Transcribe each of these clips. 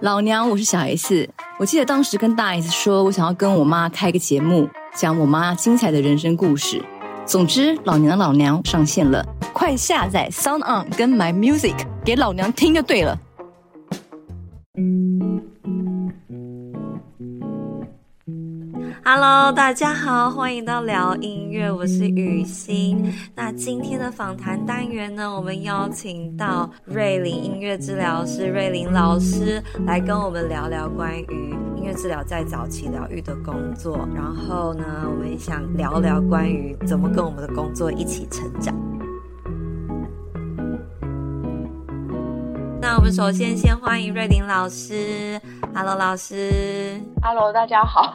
老娘，我是小 S。我记得当时跟大 S 说，我想要跟我妈开个节目，讲我妈精彩的人生故事。总之，老娘的老娘上线了，快下载 Sound On 跟 My Music 给老娘听就对了。Hello，大家好，欢迎到聊音乐，我是雨欣。那今天的访谈单元呢，我们邀请到瑞林音乐治疗师瑞林老师来跟我们聊聊关于音乐治疗在早期疗愈的工作。然后呢，我们也想聊聊关于怎么跟我们的工作一起成长。那我们首先先欢迎瑞林老师。Hello，老师。Hello，大家好。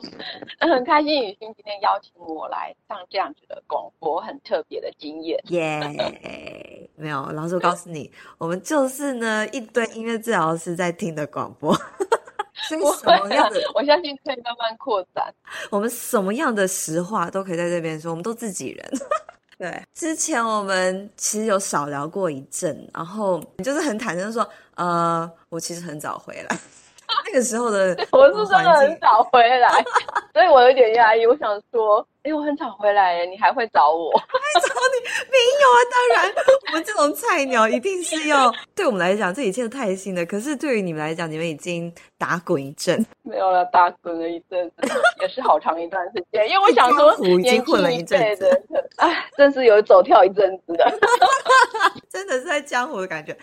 很开心雨欣今天邀请我来上这样子的广播，很特别的经验。耶、yeah，没有，老师，我告诉你，我们就是呢一堆音乐治疗师在听的广播。所以什么样的我，我相信可以慢慢扩展。我们什么样的实话都可以在这边说，我们都自己人。对，之前我们其实有少聊过一阵，然后你就是很坦诚说，呃，我其实很早回来。那个时候的 我是真的很早回来，所以我有点压抑。我想说，哎、欸，我很早回来，你还会找我？还找你？没有啊，当然，我们这种菜鸟一定是要。对我们来讲，这一切都太新了。可是对于你们来讲，你们已经打滚一阵。没有了，打滚了一阵子，也是好长一段时间。因为我想说，已经混了一阵子，哎，真是有走跳一阵子的，真的是在江湖的感觉。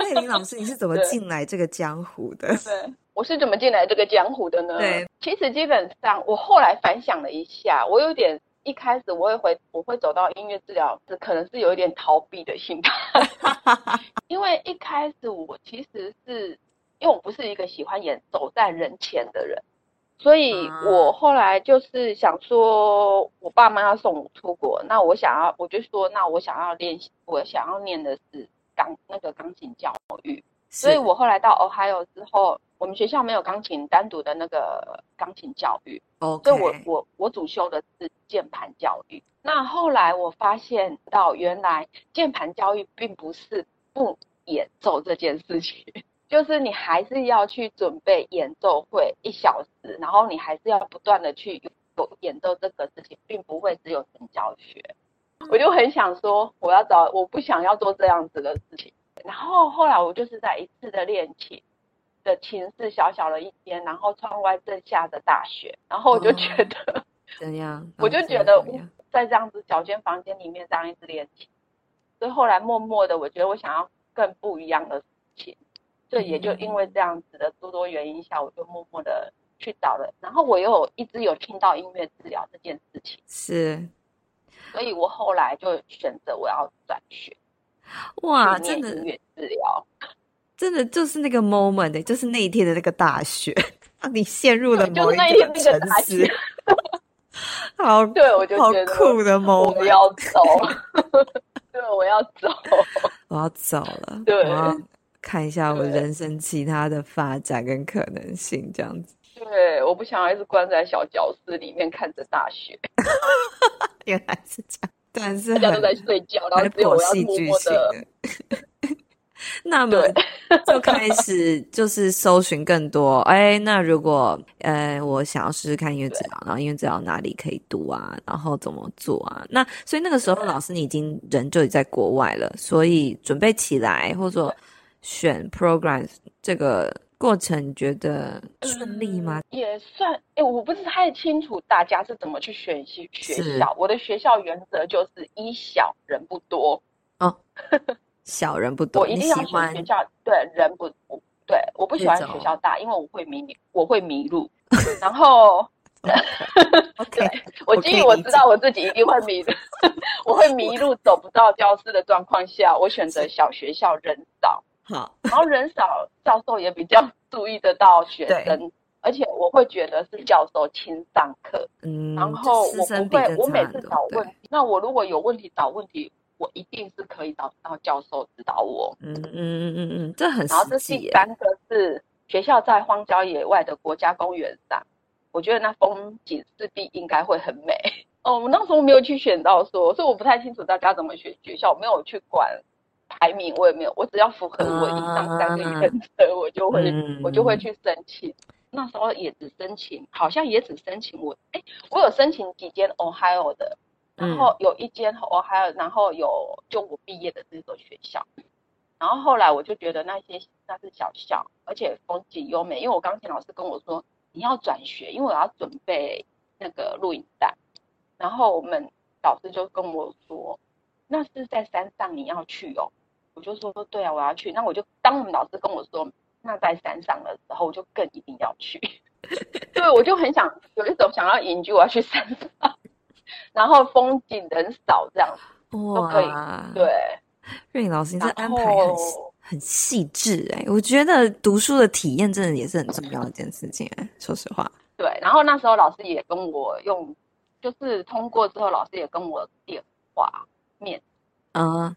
瑞伶老师，你是怎么进来这个江湖的？对。对我是怎么进来这个江湖的呢？对，其实基本上我后来反想了一下，我有点一开始我会回我会走到音乐治疗，是可能是有一点逃避的心态，因为一开始我其实是因为我不是一个喜欢演走在人前的人，所以我后来就是想说，我爸妈要送我出国，那我想要我就说，那我想要练习，我想要念的是钢那个钢琴教育，所以我后来到 Ohio 之后。我们学校没有钢琴单独的那个钢琴教育，okay. 所以我我我主修的是键盘教育。那后来我发现到，原来键盘教育并不是不演奏这件事情，就是你还是要去准备演奏会一小时，然后你还是要不断的去有演奏这个事情，并不会只有纯教学。我就很想说，我要找，我不想要做这样子的事情。然后后来我就是在一次的练琴。的寝室小小的一间，然后窗外正下着大雪，然后我就觉得、哦、怎样？我就觉得在这样子小间房间里面这样一直练琴，所以后来默默的，我觉得我想要更不一样的事情，所以也就因为这样子的诸多原因下，我就默默的去找了。然后我又一直有听到音乐治疗这件事情，是，所以我后来就选择我要转学。哇，真的音乐治疗。真的就是那个 moment，就是那一天的那个大雪，让你陷入了某一个沉思。好，对，我就觉得好酷的 moment，我要走，对，我要走，我要走了。对，我要看一下我人生其他的发展跟可能性，这样子。对，我不想要一直关在小教室里面看着大雪。原来是这样，但是大家都在睡觉，然后只有我要默默的。那么就开始就是搜寻更多，哎，那如果呃我想要试试看音乐治疗，然后音乐治疗哪里可以读啊，然后怎么做啊？那所以那个时候老师你已经人就已在国外了，所以准备起来或者说选 program 这个过程，你觉得顺利吗？嗯、也算，哎，我不是太清楚大家是怎么去选学学校。我的学校原则就是一小人不多哦。小人不多，我一定要选学校。对，人不不对，我不喜欢学校大，因为我会迷，我会迷路。然后 对我基于我知道我自己一定会迷路，我会迷路，走不到教室的状况下，我选择小学校，人少。好，然后人少，教授也比较注意得到学生，而且我会觉得是教授亲上课。嗯，然后我不会，我每次找问题，那我如果有问题找问题。我一定是可以找到教授指导我。嗯嗯嗯嗯嗯，这很。然后这第三个是学校在荒郊野外的国家公园上，我觉得那风景势必应该会很美。哦，我那时候没有去选到说，所以我不太清楚大家怎么选学校，没有去管排名，我也没有，我只要符合我以上三个原则，我就会、嗯、我就会去申请。那时候也只申请，好像也只申请我，哎，我有申请几间 Ohio 的，然后有一间 Ohio，然后有就我毕业的这所学校。然后后来我就觉得那些那是小校，而且风景优美。因为我钢琴老师跟我说，你要转学，因为我要准备那个录影带。然后我们老师就跟我说，那是在山上，你要去哦。我就说对啊，我要去。那我就当我们老师跟我说，那在山上的时候，我就更一定要去。对，我就很想有一种想要隐居，我要去山上，然后风景很少这样子都可以。对。瑞颖老师，你这安排很很细致哎，我觉得读书的体验真的也是很重要的一件事情哎，说实话。对，然后那时候老师也跟我用，就是通过之后，老师也跟我电话面啊。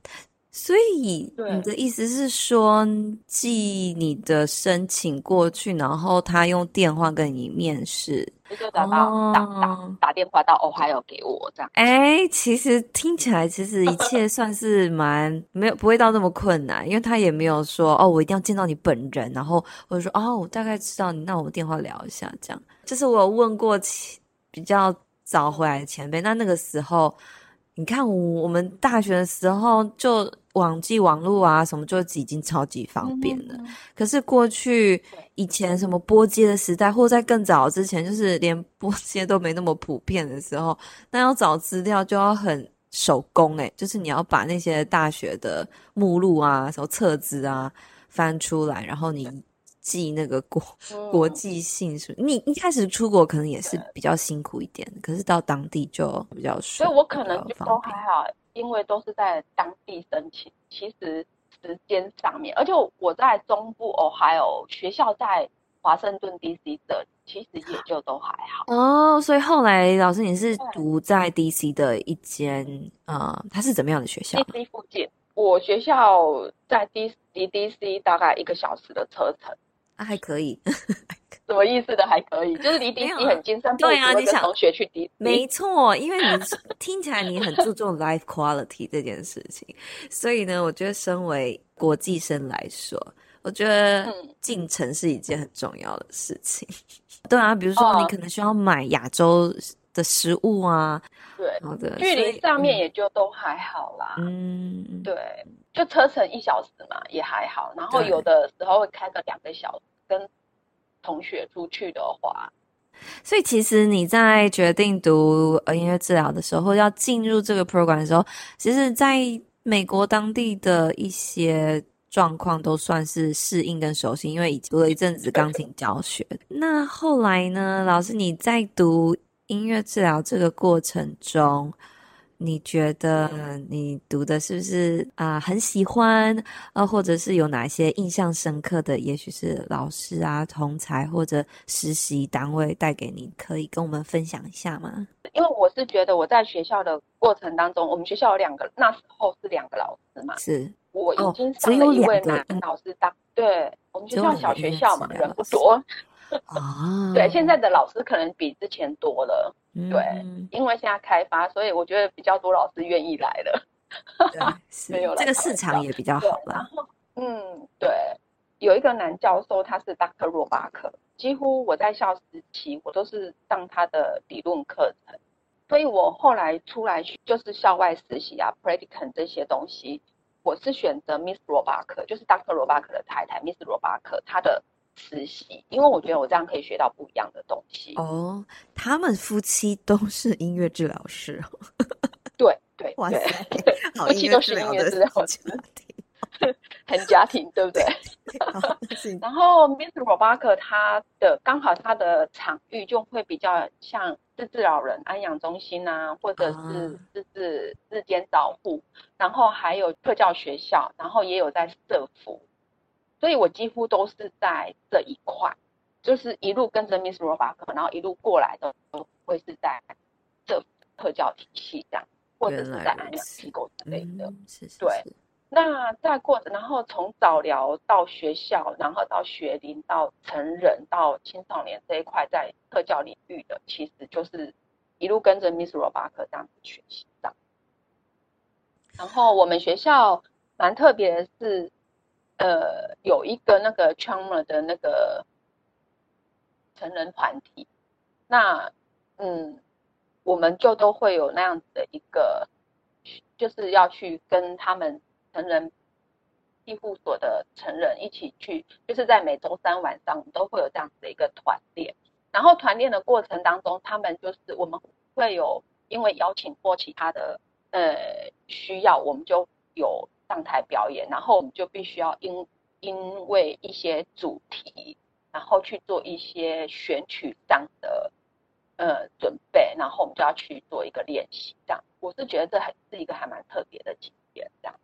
所以你的意思是说，寄你的申请过去，然后他用电话跟你面试，就打到、哦、打打打电话到 Ohio 给我这样。哎，其实听起来其实一切 算是蛮没有不会到那么困难，因为他也没有说哦，我一定要见到你本人，然后或者说哦，我大概知道你，那我们电话聊一下这样。就是我有问过比较早回来的前辈，那那个时候。你看我，我们大学的时候就网际网络啊什么就已经超级方便了。嗯嗯，可是过去以前什么拨接的时代，或在更早之前，就是连拨接都没那么普遍的时候，那要找资料就要很手工诶、欸，就是你要把那些大学的目录啊、什么册子啊翻出来，然后你。寄那个国国际性是，你一开始出国可能也是比较辛苦一点，可是到当地就比较顺。所以我可能就都还好，因为都是在当地申请。其实时间上面，而且我在中部 Ohio 学校在华盛顿 DC 的，其实也就都还好。哦，所以后来老师你是读在 DC 的一间，呃，它是怎么样的学校？DC 附近，我学校在 DC DC 大概一个小时的车程。啊，还可以，什么意思的还可以？就是离 DC 很近，三步就会跟同学去 DC。没错，因为你听起来你很注重 life quality 这件事情，所以呢，我觉得身为国际生来说，我觉得进城是一件很重要的事情。嗯、对啊，比如说你可能需要买亚洲的食物啊，对，好的，距离上面也就都还好啦。嗯，对。就车程一小时嘛，也还好。然后有的时候会开个两个小时，跟同学出去的话。所以其实你在决定读呃音乐治疗的时候，或要进入这个 program 的时候，其实在美国当地的一些状况都算是适应跟熟悉，因为已经读了一阵子钢琴教学。那后来呢，老师你在读音乐治疗这个过程中，你觉得你读的是不是啊、呃、很喜欢啊，或者是有哪些印象深刻的？也许是老师啊、同才或者实习单位带给你，可以跟我们分享一下吗？因为我是觉得我在学校的过程当中，我们学校有两个，那时候是两个老师嘛，是我已经上了一位男老师当，对我们学校小学校嘛，人不多。啊，对，现在的老师可能比之前多了，嗯、对，因为现在开发，所以我觉得比较多老师愿意来了，对，没有这个市场也比较好了。然后，嗯，对，有一个男教授，他是 Dr. 罗巴克，几乎我在校时期我都是上他的理论课程，所以我后来出来就是校外实习啊 predicam 这些东西，我是选择 Miss 罗巴克，就是 Dr. 罗巴克的太太 Miss 罗巴克，他的。实习，因为我觉得我这样可以学到不一样的东西。哦，他们夫妻都是音乐治疗师。对对，哇塞，夫妻都是音乐治疗师，很家庭，对不对？然后 Miss Robacher 他的刚好他的场域就会比较像自治老人安养中心啊，或者是就是日间照护，然后还有特教学校，然后也有在社福。所以我几乎都是在这一块，就是一路跟着 Miss Robacher，然后一路过来的都会是在这特教体系这样，或者是在安养机构之类的。嗯、是是是对，那在过程，然后从早疗到学校，然后到学龄，到成人，到青少年这一块，在特教领域的，其实就是一路跟着 Miss Robacher 这样子学习的。然后我们学校。蛮特别的是，呃，有一个那个 trauma 的那个成人团体，那嗯，我们就都会有那样子的一个，就是要去跟他们成人庇护所的成人一起去，就是在每周三晚上，都会有这样子的一个团练。然后团练的过程当中，他们就是我们会有因为邀请或其他的呃需要，我们就有上台表演，然后我们就必须要因因为一些主题，然后去做一些选曲上的呃准备，然后我们就要去做一个练习。这样，我是觉得这还是一个还蛮特别的经验。这样，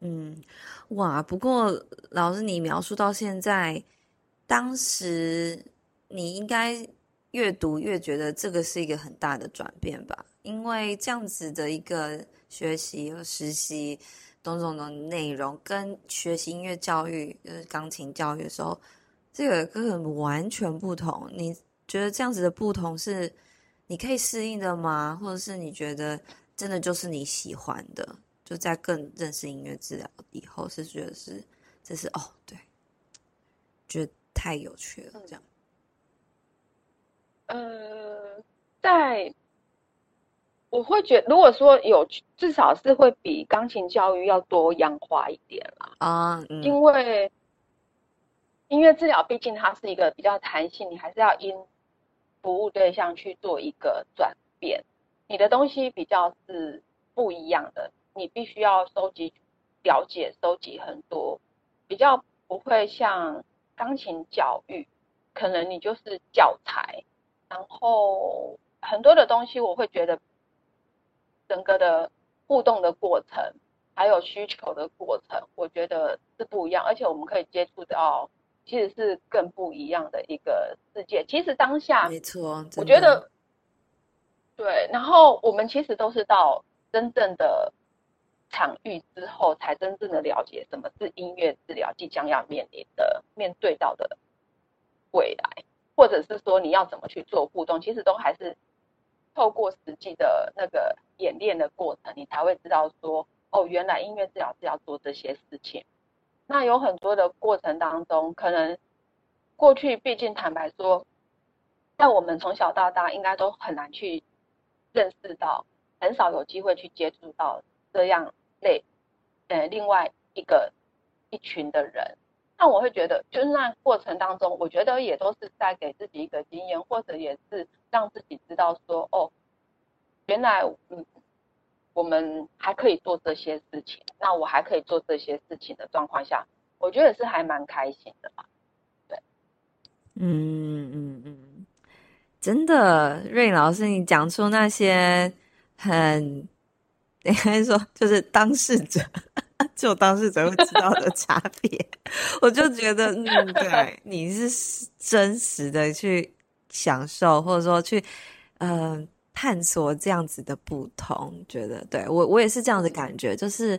嗯，哇，不过老师你描述到现在，当时。你应该越读越觉得这个是一个很大的转变吧？因为这样子的一个学习和实习，种种的内容跟学习音乐教育，就是钢琴教育的时候，这个根本完全不同。你觉得这样子的不同是你可以适应的吗？或者是你觉得真的就是你喜欢的？就在更认识音乐治疗以后，是觉得是这是哦，对，觉得太有趣了，这样。呃，在我会觉得，如果说有，至少是会比钢琴教育要多样化一点啦。啊，嗯，因为音乐治疗毕竟它是一个比较弹性，你还是要因服务对象去做一个转变。你的东西比较是不一样的，你必须要收集、了解、收集很多，比较不会像钢琴教育，可能你就是教材。然后很多的东西，我会觉得整个的互动的过程，还有需求的过程，我觉得是不一样，而且我们可以接触到，其实是更不一样的一个世界。其实当下，没错，我觉得对。然后我们其实都是到真正的场域之后，才真正的了解什么是音乐治疗即将要面临的、面对到的未来。或者是说你要怎么去做互动，其实都还是透过实际的那个演练的过程，你才会知道说，哦，原来音乐治疗是要做这些事情。那有很多的过程当中，可能过去毕竟坦白说，在我们从小到大应该都很难去认识到，很少有机会去接触到这样类，呃，另外一个一群的人。那我会觉得，就是那过程当中，我觉得也都是在给自己一个经验，或者也是让自己知道说，哦，原来嗯，我们还可以做这些事情，那我还可以做这些事情的状况下，我觉得是还蛮开心的吧。对，嗯嗯嗯，真的，瑞老师，你讲出那些很，应该说就是当事者。就当事者会知道的差别，我就觉得，嗯，对，你是真实的去享受，或者说去，呃，探索这样子的不同。觉得，对，我，我也是这样的感觉，就是，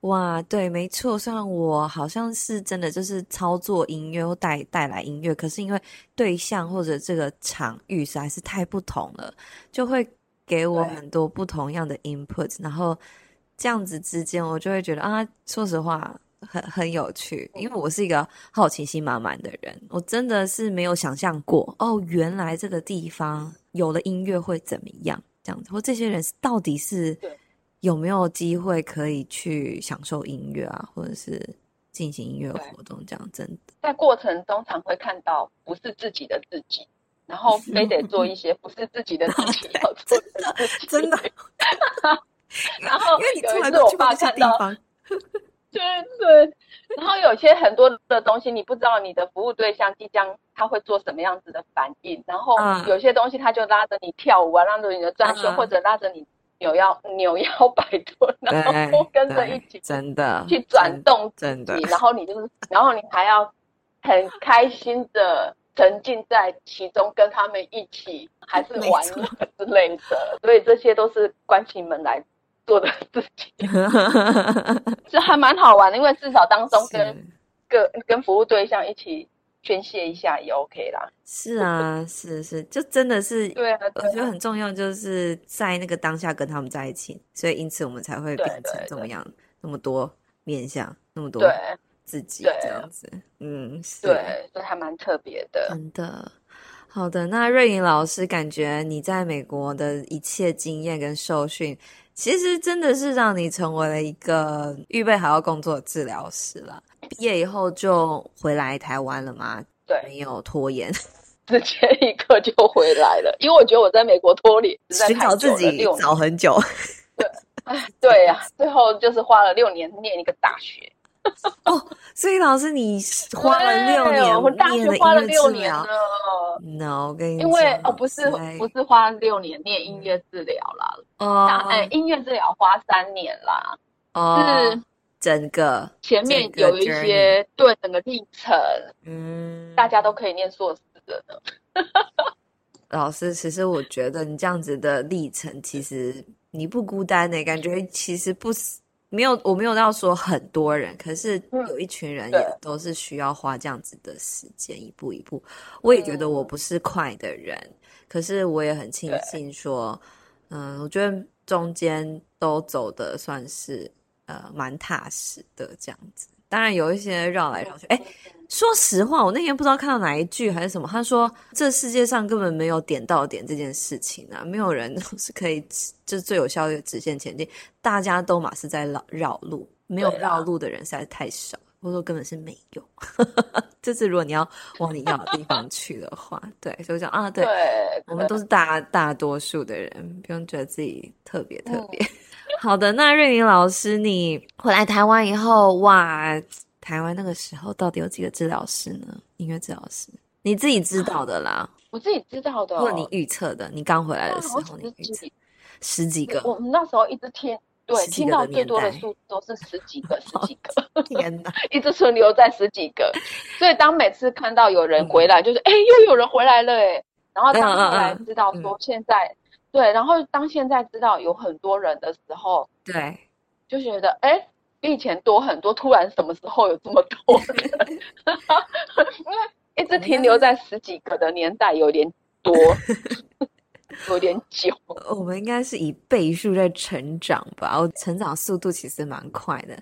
哇，对，没错。虽然我好像是真的就是操作音乐或带带来音乐，可是因为对象或者这个场域实在是太不同了，就会给我很多不同样的 input，然后。这样子之间，我就会觉得啊，说实话，很很有趣，因为我是一个好奇心满满的人，我真的是没有想象过哦，原来这个地方有了音乐会怎么样，这样子，或这些人到底是有没有机会可以去享受音乐啊，或者是进行音乐活动，这样真的。在过程中常会看到不是自己的自己，然后非得做一些不是自己的 自己要做的真的。然后有一次我爸看到，对对，然后有些很多的东西你不知道你的服务对象即将他会做什么样子的反应，然后有些东西他就拉着你跳舞啊，拉着你的转圈，或者拉着你扭腰扭腰摆臀，然后跟着一起真的去转动真的，然后你就是，然后你还要很开心的沉浸在其中，跟他们一起还是玩乐之类的，所以这些都是关起门来做的事情，这还蛮好玩的，因为至少当中跟跟跟服务对象一起宣泄一下也 OK 啦。是啊，是是，就真的是对啊，对啊，我觉得很重要，就是在那个当下跟他们在一起，所以因此我们才会变成这么样，那么多面相，那么多对。自己对。这样子，嗯，是。对，所以还蛮特别的。真的。好的，那瑞颖老师，感觉你在美国的一切经验跟受训，其实真的是让你成为了一个预备好要工作的治疗师了。毕业以后就回来台湾了吗？对，没有拖延，直接一个就回来了。因为我觉得我在美国拖离，寻找自己找很久。对，哎，对呀、啊，最后就是花了六年念一个大学。哦，所以老师，你花了六年，我大学花了六年了。No，我跟你，因为哦，不是不是花六年念音乐治疗啦，哦，哎，音乐治疗花三年啦，哦，是整个前面有一些对整个历程，嗯，大家都可以念硕士的呢。老师，其实我觉得你这样子的历程，其实你不孤单呢，感觉其实不是。没有，我没有到说很多人，可是有一群人也都是需要花这样子的时间，一步一步。我也觉得我不是快的人，可是我也很庆幸说，嗯，我觉得中间都走的算是呃蛮踏实的这样子。当然有一些绕来绕去，哎。说实话，我那天不知道看到哪一句还是什么，他说这世界上根本没有点到点这件事情啊，没有人是可以 就最有效率的直线前进，大家都嘛是在绕绕路，没有绕路的人实在是太少，或者说根本是没有。就是如果你要往你要的地方去的话，对，所以我讲啊，对，对我们都是大大多数的人，不用觉得自己特别特别。嗯、好的，那瑞宁老师，你回来台湾以后，哇！台湾那个时候到底有几个治疗师呢？音乐治疗师，你自己知道的啦。我自己知道的，或者你预测的。你刚回来的时候，你预测十几个。我们那时候一直听，对，听到最多的数都是十几个，十几个。天哪，一直存留在十几个。所以当每次看到有人回来，就是哎，又有人回来了哎。然后当后来知道说现在，对，然后当现在知道有很多人的时候，对，就觉得哎。比以前多很多，突然什么时候有这么多？因为一直停留在十几个的年代有点多，有点久。我们应该是以倍数在成长吧？我成长速度其实蛮快的。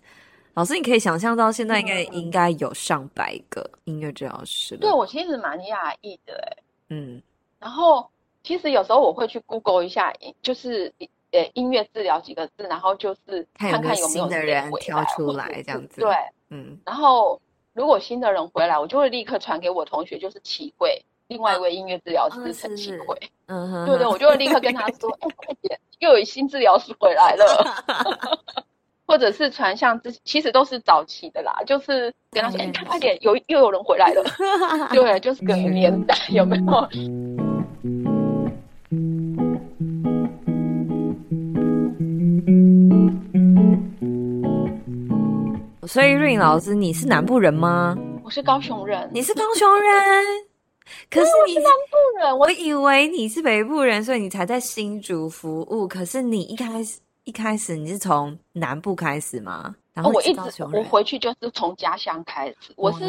老师，你可以想象到现在应该、嗯、应该有上百个音乐治疗师。对，我其实蛮讶异的哎。嗯，然后其实有时候我会去 Google 一下，就是。呃，音乐治疗几个字，然后就是看看有没有新的人跳出来这样子。对，嗯。然后如果新的人回来，我就会立刻传给我同学，就是启慧，另外一位音乐治疗师陈启慧。嗯哼。对对，我就会立刻跟他说：“哎，快点，又有新治疗师回来了。”或者是传向之，其实都是早期的啦，就是跟他说：“哎，快点，有又有人回来了。”对，就是个年代有没有？所以瑞颖老师，你是南部人吗？我是高雄人。你是高雄人，可是你是南部人。我以为你是北部人，所以你才在新竹服务。可是你一开始一开始你是从南部开始吗？然后我一直我回去就是从家乡开始。我是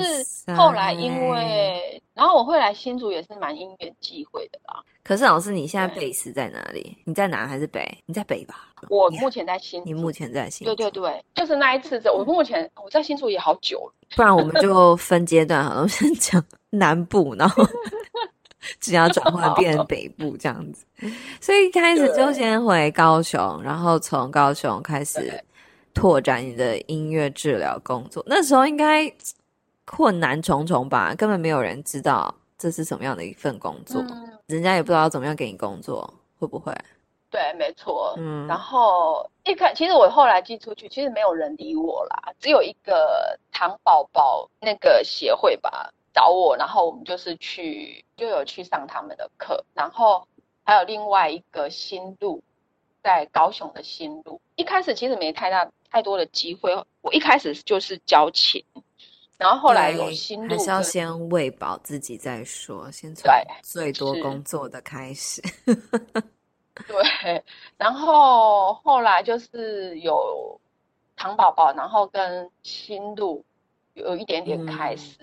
后来因为，然后我会来新竹也是蛮因缘际会的啦。可是老师，你现在 base 在哪里？你在南还是北？你在北吧？我目前在新竹。你目前在新竹。对对对，就是那一次的。我目前我在新竹也好久了。不然我们 就分阶段，好了，先讲南部，然后 只要转换变成北部这样子。所以一开始就先回高雄，然后从高雄开始拓展你的音乐治疗工作。那时候应该困难重重吧？根本没有人知道这是什么样的一份工作。嗯人家也不知道怎么样给你工作，会不会？对，没错。嗯，然后一开，其实我后来寄出去，其实没有人理我啦，只有一个糖宝宝那个协会吧找我，然后我们就是去，就有去上他们的课，然后还有另外一个新路，在高雄的新路，一开始其实没太大太多的机会，我一开始就是交钱。然后后来有新路，还是要先喂饱自己再说，先从最多工作的开始。对，然后后来就是有糖宝宝，然后跟新路有一点点开始，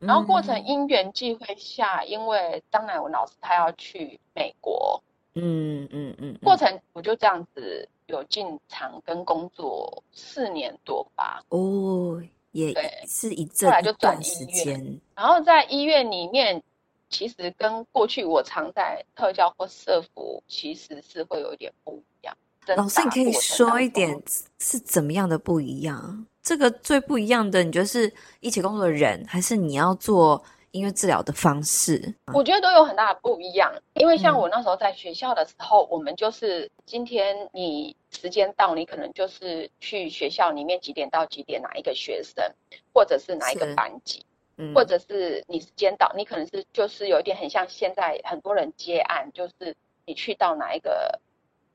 嗯、然后过程因缘际会下，嗯、因为张乃文老师他要去美国，嗯嗯嗯，嗯嗯过程我就这样子。有进厂跟工作四年多吧。哦，也是一阵，后来就转时医院，然后在医院里面，其实跟过去我常在特教或社服，其实是会有一点不一样。老师，你可以说一点是怎么样的不一样？这个最不一样的，你觉得是一起工作的人，还是你要做音乐治疗的方式？我觉得都有很大的不一样。因为像我那时候在学校的时候，嗯、我们就是今天你时间到，你可能就是去学校里面几点到几点哪一个学生，或者是哪一个班级，嗯、或者是你时间到，你可能是就是有一点很像现在很多人接案，就是你去到哪一个。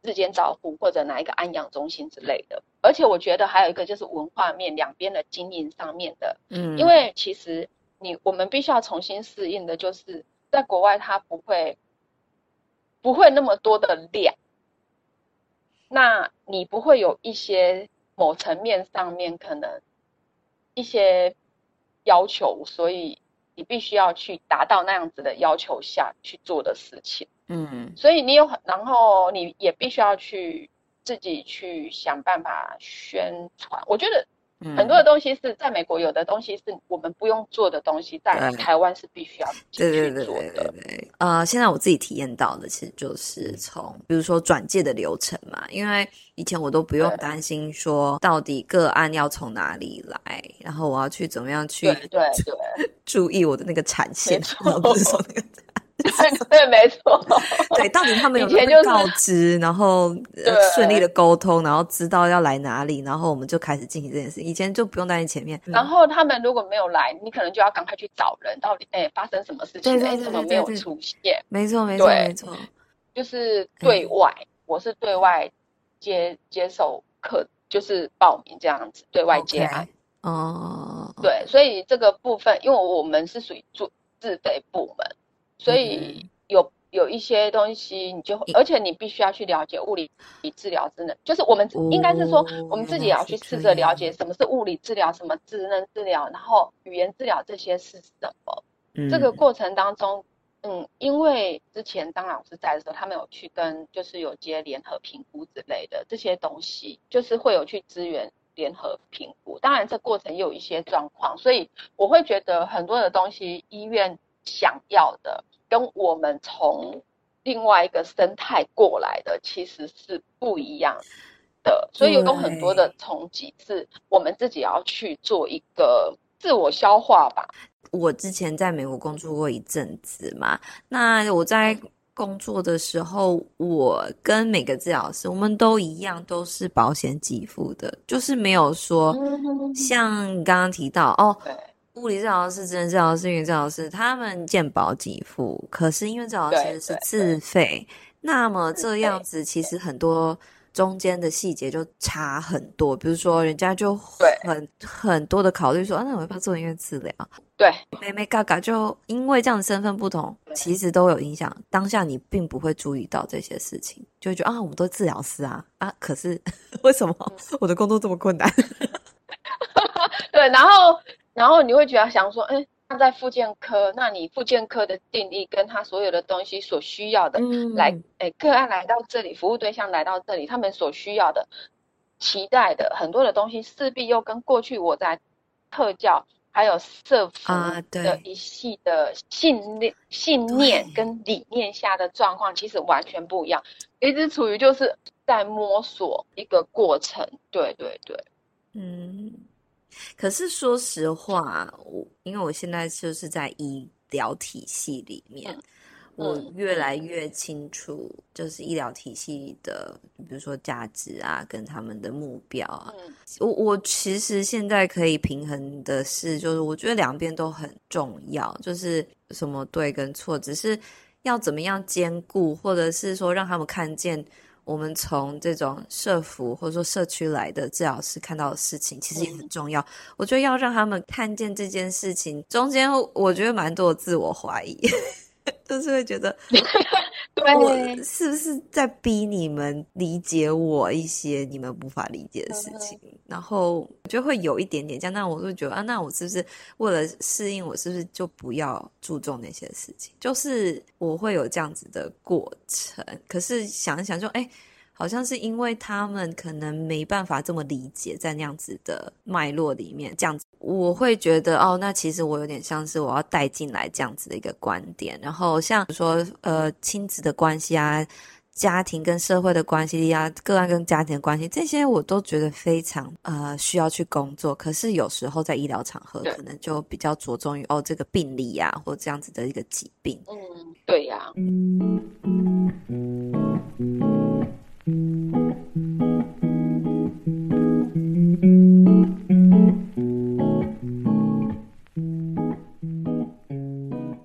日间照护或者哪一个安养中心之类的，而且我觉得还有一个就是文化面两边的经营上面的，嗯，因为其实你我们必须要重新适应的，就是在国外它不会不会那么多的量，那你不会有一些某层面上面可能一些要求，所以你必须要去达到那样子的要求下去做的事情。嗯，所以你有很，然后你也必须要去自己去想办法宣传。我觉得很多的东西是在美国有的东西是我们不用做的东西，在台湾是必须要去做的。对对对对对。呃，现在我自己体验到的其实就是从，比如说转介的流程嘛，因为以前我都不用担心说到底个案要从哪里来，然后我要去怎么样去对对对注意我的那个产线，不是说那个。对，没错。对，到底他们有没有告知，就是、然后顺利的沟通，然后知道要来哪里，然后我们就开始进行这件事。以前就不用担心前面。然后他们如果没有来，你可能就要赶快去找人，到底哎发生什么事情？哎，怎么没有出现？没错，没错，没错。就是对外，嗯、我是对外接接受客，就是报名这样子，对外接案。哦。Okay. Oh. 对，所以这个部分，因为我们是属于做自费部门。所以有有一些东西，你就而且你必须要去了解物理治疗职能，就是我们应该是说，我们自己也要去试着了解什么是物理治疗，什么职能治疗，然后语言治疗这些是什么。这个过程当中，嗯，因为之前当老师在的时候，他们有去跟就是有接联合评估之类的这些东西，就是会有去支援联合评估。当然，这过程也有一些状况，所以我会觉得很多的东西医院。想要的跟我们从另外一个生态过来的其实是不一样的，所以有很多的冲击是我们自己要去做一个自我消化吧。我之前在美国工作过一阵子嘛，那我在工作的时候，我跟每个治疗师我们都一样，都是保险给付的，就是没有说像你刚刚提到哦。物理治疗师、职能治疗师、音乐治疗师，他们健保给付，可是因为治疗师是自费。那么这样子，其实很多中间的细节就差很多。比如说，人家就很很多的考虑说，啊，那我要不要做音乐治疗？对，妹妹嘎嘎，就因为这样的身份不同，其实都有影响。当下你并不会注意到这些事情，就会觉得啊，我们都是治疗师啊啊，可是 为什么我的工作这么困难？对，然后。然后你会觉得想说，哎，那在复健科，那你复健科的定义跟他所有的东西所需要的，嗯、来，哎，个案来到这里，服务对象来到这里，他们所需要的、期待的很多的东西，势必又跟过去我在特教还有社福的一系的信念、啊、信念跟理念下的状况，其实完全不一样，一直处于就是在摸索一个过程。对对对，嗯。可是说实话，我因为我现在就是在医疗体系里面，嗯、我越来越清楚，就是医疗体系的，比如说价值啊，跟他们的目标啊。嗯、我我其实现在可以平衡的是，就是我觉得两边都很重要，就是什么对跟错，只是要怎么样兼顾，或者是说让他们看见。我们从这种社服或者说社区来的治疗师看到的事情，其实也很重要。我觉得要让他们看见这件事情中间，我觉得蛮多的自我怀疑，就是会觉得，对，是不是在逼你们理解我一些你们无法理解的事情？然后就会有一点点这样，那我就觉得啊，那我是不是为了适应，我是不是就不要注重那些事情？就是我会有这样子的过程。可是想一想就，就哎。好像是因为他们可能没办法这么理解，在那样子的脉络里面，这样子我会觉得哦，那其实我有点像是我要带进来这样子的一个观点，然后像说呃亲子的关系啊。家庭跟社会的关系呀，个案跟家庭的关系，这些我都觉得非常呃需要去工作。可是有时候在医疗场合，可能就比较着重于哦这个病例呀，或这样子的一个疾病。嗯，对呀。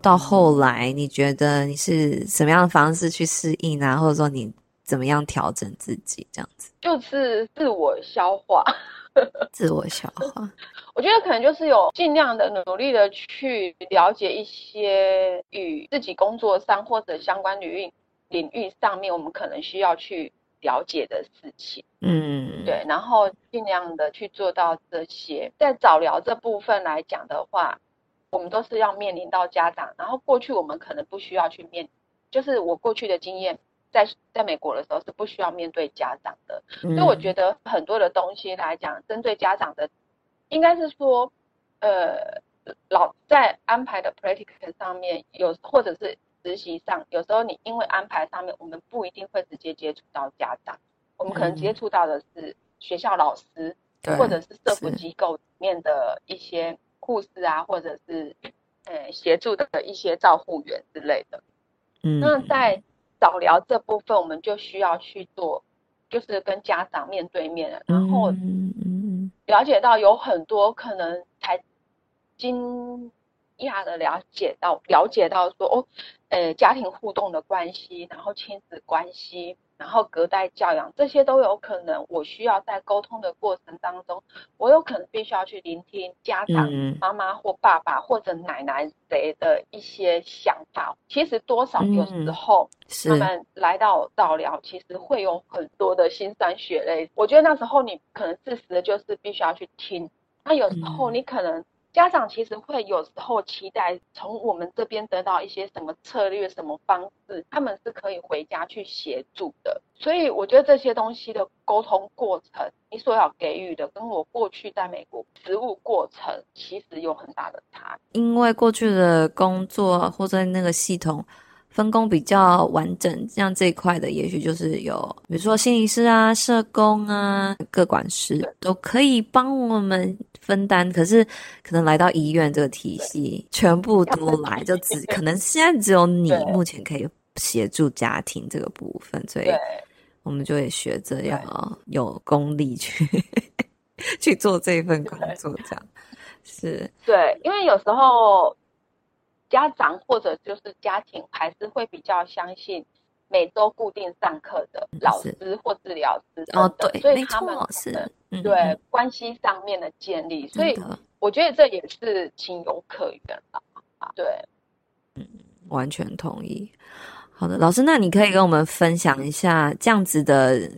到后来，你觉得你是什么样的方式去适应啊？或者说你怎么样调整自己这样子？就是自我消化，自我消化。我觉得可能就是有尽量的努力的去了解一些与自己工作上或者相关领域领域上面我们可能需要去了解的事情。嗯，对，然后尽量的去做到这些。在早疗这部分来讲的话。我们都是要面临到家长，然后过去我们可能不需要去面，就是我过去的经验，在在美国的时候是不需要面对家长的，嗯、所以我觉得很多的东西来讲，针对家长的，应该是说，呃，老在安排的 practice 上面有，或者是实习上，有时候你因为安排上面，我们不一定会直接接触到家长，我们可能接触到的是学校老师，嗯、或者是社福机构里面的一些。护士啊，或者是呃协助的一些照护员之类的。嗯，那在早疗这部分，我们就需要去做，就是跟家长面对面，然后了解到有很多可能才惊讶的了解到，了解到说哦，呃，家庭互动的关系，然后亲子关系。然后隔代教养，这些都有可能。我需要在沟通的过程当中，我有可能必须要去聆听家长、嗯、妈妈或爸爸或者奶奶谁的一些想法。其实多少有时候，他们来到早疗，其实会有很多的心酸血泪。我觉得那时候你可能适时的就是必须要去听。那有时候你可能。家长其实会有时候期待从我们这边得到一些什么策略、什么方式，他们是可以回家去协助的。所以我觉得这些东西的沟通过程，你所要给予的，跟我过去在美国实务过程其实有很大的差。因为过去的工作或者那个系统。分工比较完整，像这一块的，也许就是有，比如说心理师啊、社工啊、各管师都可以帮我们分担。可是，可能来到医院这个体系，全部都来，就只可能现在只有你目前可以协助家庭这个部分，所以我们就会学着要有功力去 去做这份工作，这样是。对，因为有时候。家长或者就是家庭还是会比较相信每周固定上课的老师或治疗师哦，对，所以他们是对关系上面的建立，所以我觉得这也是情有可原吧。对，嗯，完全同意。好的，老师，那你可以跟我们分享一下这样子的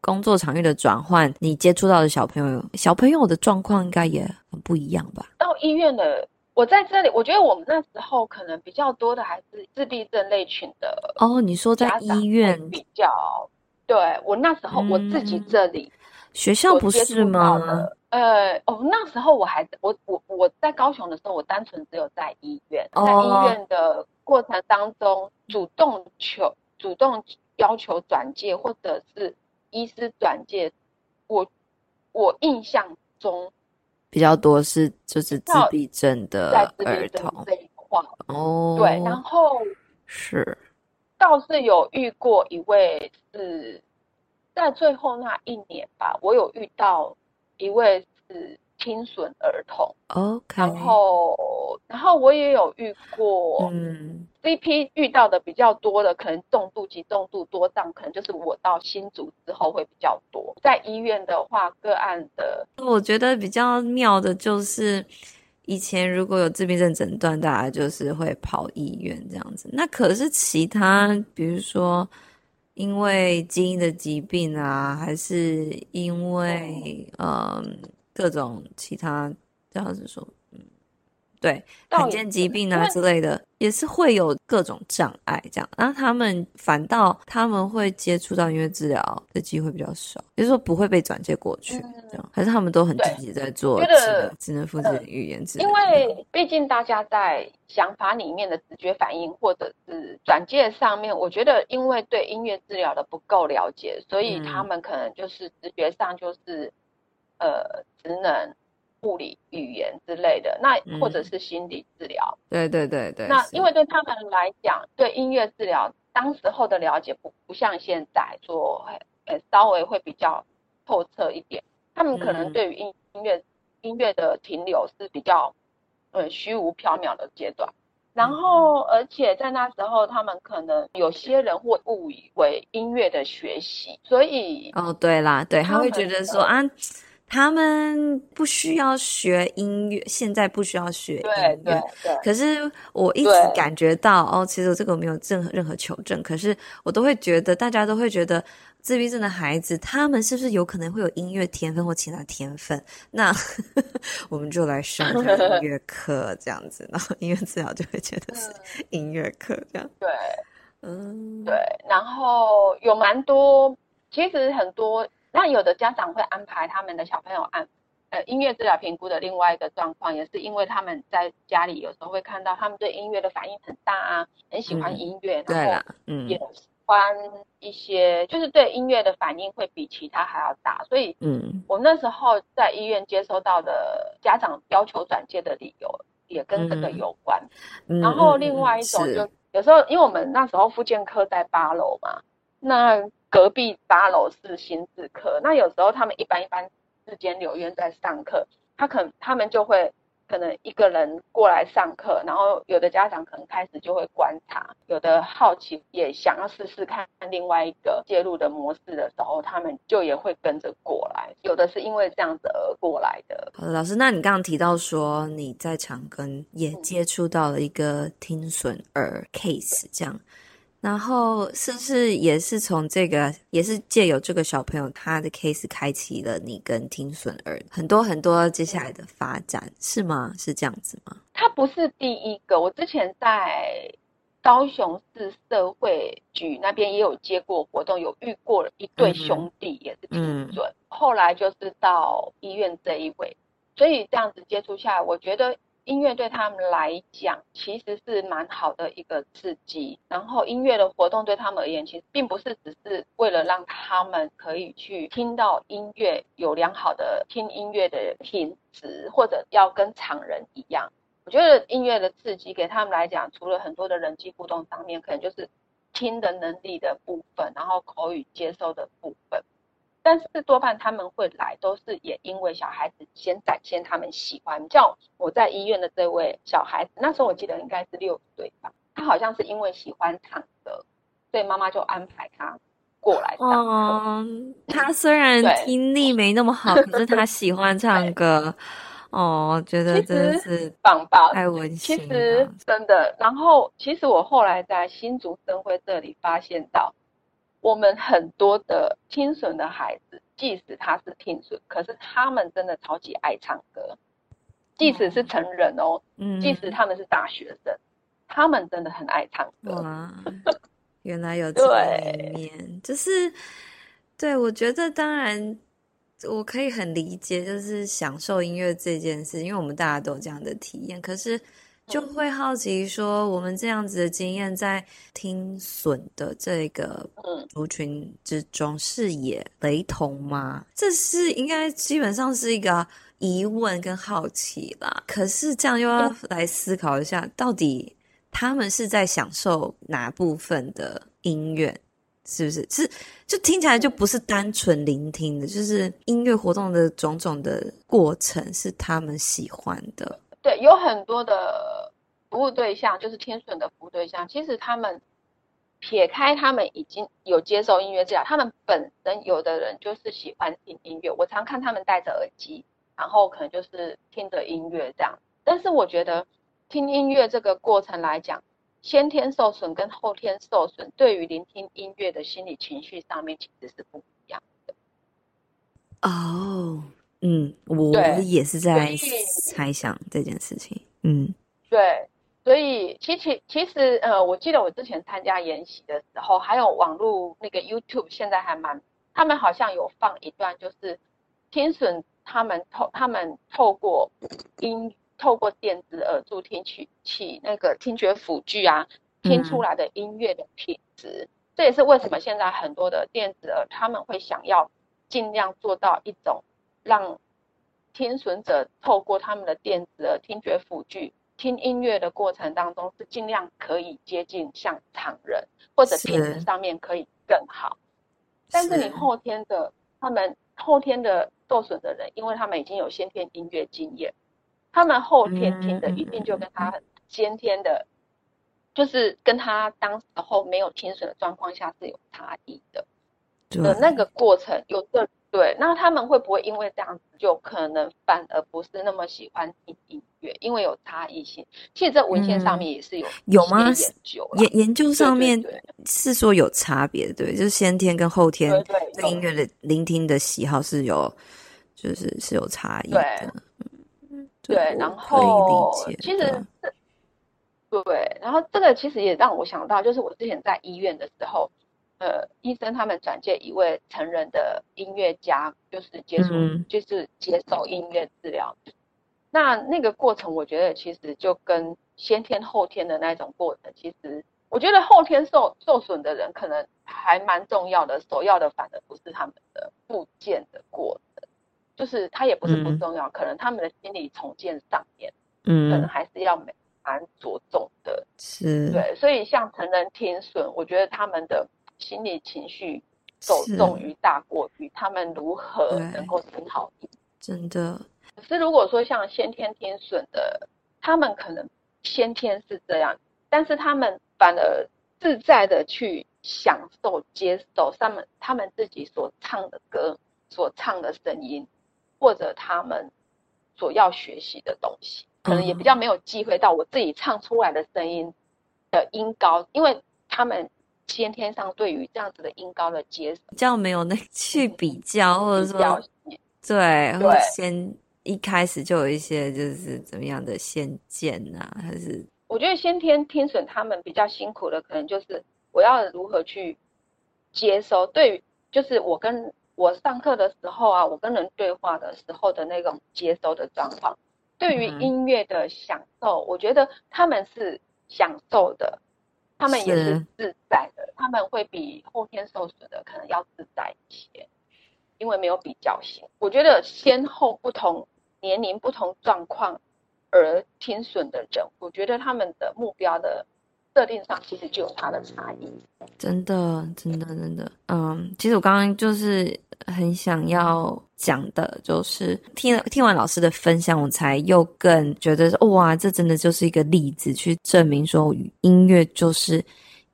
工作场域的转换，你接触到的小朋友，小朋友的状况应该也很不一样吧？到医院的。我在这里，我觉得我们那时候可能比较多的还是自闭症类群的哦。你说在医院比较，对，我那时候我自己这里、嗯、学校不是吗？呃，哦，那时候我还我我我在高雄的时候，我单纯只有在医院，在医院的过程当中，主动求主动要求转介或者是医师转介，我我印象中。比较多是就是自闭症的儿童这一块哦，对，然后是倒是有遇过一位是在最后那一年吧，我有遇到一位是。听损儿童，OK，然后，然后我也有遇过，嗯，CP 遇到的比较多的，可能重度及重度多障，可能就是我到新竹之后会比较多。在医院的话，个案的，我觉得比较妙的就是，以前如果有自闭症诊断，大家就是会跑医院这样子。那可是其他，比如说因为基因的疾病啊，还是因为，嗯。呃各种其他这样子说，嗯，对，罕见疾病啊之类的，也是会有各种障碍这样。然后他们反倒他们会接触到音乐治疗的机会比较少，也就是说不会被转介过去，这样。还是他们都很积极在做智能智能复制语言治疗。因为毕竟大家在想法里面的直觉反应，或者是转介上面，我觉得因为对音乐治疗的不够了解，所以他们可能就是直觉上就是呃，职能。物理、语言之类的，那或者是心理治疗，嗯，对对对对。那因为对他们来讲，对音乐治疗当时候的了解不不像现在说，呃，稍微会比较透彻一点。他们可能对于音音乐音乐的停留是比较呃虚无缥缈的阶段。然后，而且在那时候，他们可能有些人会误以为音乐的学习，所以哦，对啦，对，他会觉得说啊。他们不需要学音乐，现在不需要学音乐。对对对。可是我一直感觉到，哦，其实我这个我没有任何任何求证，可是我都会觉得，大家都会觉得自闭症的孩子，他们是不是有可能会有音乐天分或其他天分？那 我们就来上音乐课，这样子，然后音乐治疗就会觉得是音乐课这样。对，嗯，对。然后有蛮多，其实很多。那有的家长会安排他们的小朋友按呃音乐治疗评估的另外一个状况，也是因为他们在家里有时候会看到他们对音乐的反应很大啊，很喜欢音乐，嗯、然后嗯也喜欢一些，就是对音乐的反应会比其他还要大，所以嗯，我那时候在医院接收到的家长要求转介的理由也跟这个有关。嗯、然后另外一种就有时候因为我们那时候复健科在八楼嘛，那。隔壁八楼是心智科，那有时候他们一般一般之间留院在上课，他可能他们就会可能一个人过来上课，然后有的家长可能开始就会观察，有的好奇也想要试试看另外一个介入的模式的时候，他们就也会跟着过来，有的是因为这样子而过来的。老师，那你刚刚提到说你在长庚也接触到了一个听损儿 case，这样。然后是不是也是从这个，也是借由这个小朋友他的 case 开启了你跟听损儿很多很多接下来的发展，是吗？是这样子吗？他不是第一个，我之前在高雄市社会局那边也有接过活动，有遇过一对兄弟也是听损，嗯、后来就是到医院这一位，所以这样子接触下来，我觉得。音乐对他们来讲其实是蛮好的一个刺激，然后音乐的活动对他们而言，其实并不是只是为了让他们可以去听到音乐，有良好的听音乐的品质，或者要跟常人一样。我觉得音乐的刺激给他们来讲，除了很多的人际互动上面，可能就是听的能力的部分，然后口语接收的部分。但是多半他们会来，都是也因为小孩子先展现他们喜欢。像我在医院的这位小孩子，那时候我记得应该是六岁吧，他好像是因为喜欢唱歌，所以妈妈就安排他过来上课。嗯，他虽然听力没那么好，可是他喜欢 唱歌。哦，觉得真的是棒棒，太温馨了。其实真的，然后其实我后来在新竹生辉这里发现到。我们很多的听损的孩子，即使他是听损，可是他们真的超级爱唱歌。即使是成人哦，嗯，即使他们是大学生，他们真的很爱唱歌。原来有这一面，对就是对，我觉得当然我可以很理解，就是享受音乐这件事，因为我们大家都有这样的体验。可是。就会好奇说，我们这样子的经验在听损的这个族群之中是也雷同吗？这是应该基本上是一个疑问跟好奇啦。可是这样又要来思考一下，到底他们是在享受哪部分的音乐？是不是？是就听起来就不是单纯聆听的，就是音乐活动的种种的过程是他们喜欢的。对，有很多的服务对象，就是听损的服务对象。其实他们撇开他们已经有接受音乐治疗，他们本身有的人就是喜欢听音乐。我常看他们戴着耳机，然后可能就是听着音乐这样。但是我觉得听音乐这个过程来讲，先天受损跟后天受损，对于聆听音乐的心理情绪上面其实是不一样的。哦。嗯，我也是在猜想这件事情。嗯，对，所以其实其实呃，我记得我之前参加研习的时候，还有网络那个 YouTube，现在还蛮，他们好像有放一段，就是听损他们透他们透过音透过电子耳助听取器那个听觉辅具啊，听出来的音乐的品质。嗯这也是为什么现在很多的电子耳他们会想要尽量做到一种让听损者透过他们的电子耳听觉辅具听音乐的过程当中是尽量可以接近像常人或者品质上面可以更好。但是你后天的他们后天的受损的人，因为他们已经有先天音乐经验，他们后天听的一定就跟他先天的。就是跟他当时候没有听损的状况下是有差异的，的那个过程有这对，那他们会不会因为这样子就可能反而不是那么喜欢听音乐？因为有差异性。其实这文献上面也是有有吗？研究研研究上面是说有差别，对，就是先天跟后天对音乐的聆听的喜好是有，就是是有差异的。对，对，然后其实。对，然后这个其实也让我想到，就是我之前在医院的时候，呃，医生他们转介一位成人的音乐家，就是接触，嗯、就是接受音乐治疗。那那个过程，我觉得其实就跟先天后天的那种过程，其实我觉得后天受受损的人可能还蛮重要的，首要的反而不是他们的复健的过程，就是他也不是不重要，嗯、可能他们的心理重建上面，嗯，可能还是要。蛮着重的，是对，所以像成人听损，我觉得他们的心理情绪走重于大过于他们如何能够很好音，真的。可是如果说像先天天损的，他们可能先天是这样，但是他们反而自在的去享受、接受他们他们自己所唱的歌、所唱的声音，或者他们所要学习的东西。可能也比较没有机会到我自己唱出来的声音的音高，因为他们先天上对于这样子的音高的接受，比较没有那 去比较，或者说对，或者先一开始就有一些就是怎么样的先见啊，还是我觉得先天听损他们比较辛苦的，可能就是我要如何去接收，对于就是我跟我上课的时候啊，我跟人对话的时候的那种接收的状况。对于音乐的享受，嗯，我觉得他们是享受的，他们也是自在的，他们会比后天受损的可能要自在一些，因为没有比较性。我觉得先后不同年龄、不同状况而听损的人，我觉得他们的目标的。设定上其实就有它的差异，真的，真的，真的，嗯，其实我刚刚就是很想要讲的，就是听听完老师的分享，我才又更觉得说，哇，这真的就是一个例子，去证明说音乐就是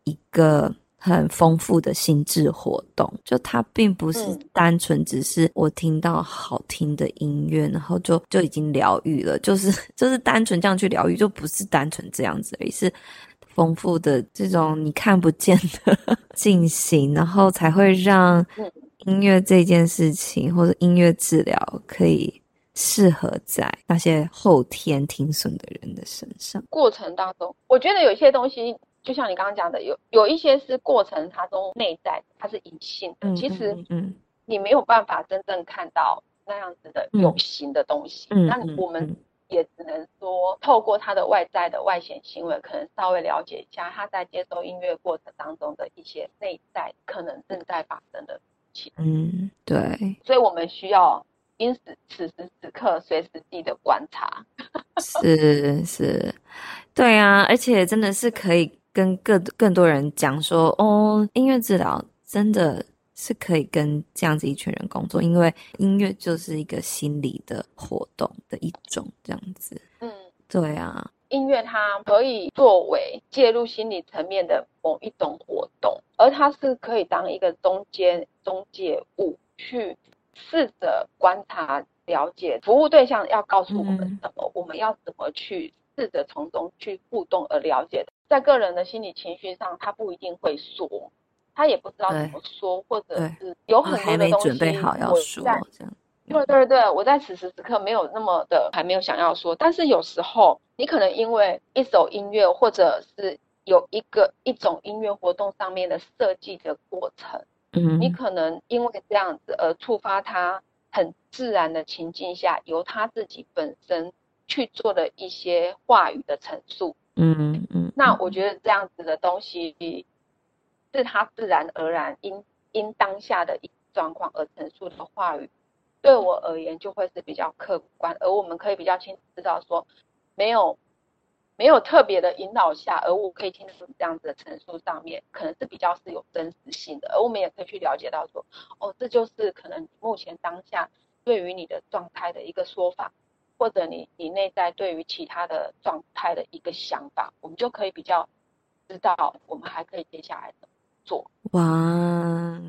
一个很丰富的心智活动，就它并不是单纯只是我听到好听的音乐，然后就就已经疗愈了，就是就是单纯这样去疗愈，就不是单纯这样子而已，是。丰富的这种你看不见的 进行，然后才会让音乐这件事情或者音乐治疗可以适合在那些后天听损的人的身上。过程当中，我觉得有一些东西，就像你刚刚讲的，有有一些是过程它中内在，它是隐性的。其实，嗯，你没有办法真正看到那样子的有形的东西。嗯，那我们。也只能说，透过他的外在的外显行为，可能稍微了解一下他在接受音乐过程当中的一些内在可能正在发生的事情。嗯，对。所以我们需要因此此时此刻随时地的观察。是是，对啊，而且真的是可以跟更更多人讲说，哦，音乐治疗真的。是可以跟这样子一群人工作，因为音乐就是一个心理的活动的一种，这样子。嗯，对啊，音乐它可以作为介入心理层面的某一种活动，而它是可以当一个中间中介物，去试着观察、了解服务对象要告诉我们什么，嗯、我们要怎么去试着从中去互动而了解。在个人的心理情绪上，他不一定会说。他也不知道怎么说，或者是有很多的东西，还没准备好要说，这样。对对对，我在此时此刻没有那么的还没有想要说，但是有时候你可能因为一首音乐，或者是有一个一种音乐活动上面的设计的过程，嗯，你可能因为这样子而触发他很自然的情境下，由他自己本身去做的一些话语的陈述，嗯嗯，那我觉得这样子的东西是他自然而然因因当下的状况而陈述的话语。对我而言，就会是比较客观，而我们可以比较清楚知道说，没有没有特别的引导下，而我可以听得出这样子的陈述上面，可能是比较是有真实性的，而我们也可以去了解到说，哦，这就是可能目前当下对于你的状态的一个说法，或者你你内在对于其他的状态的一个想法，我们就可以比较知道我们还可以接下来怎做。哇。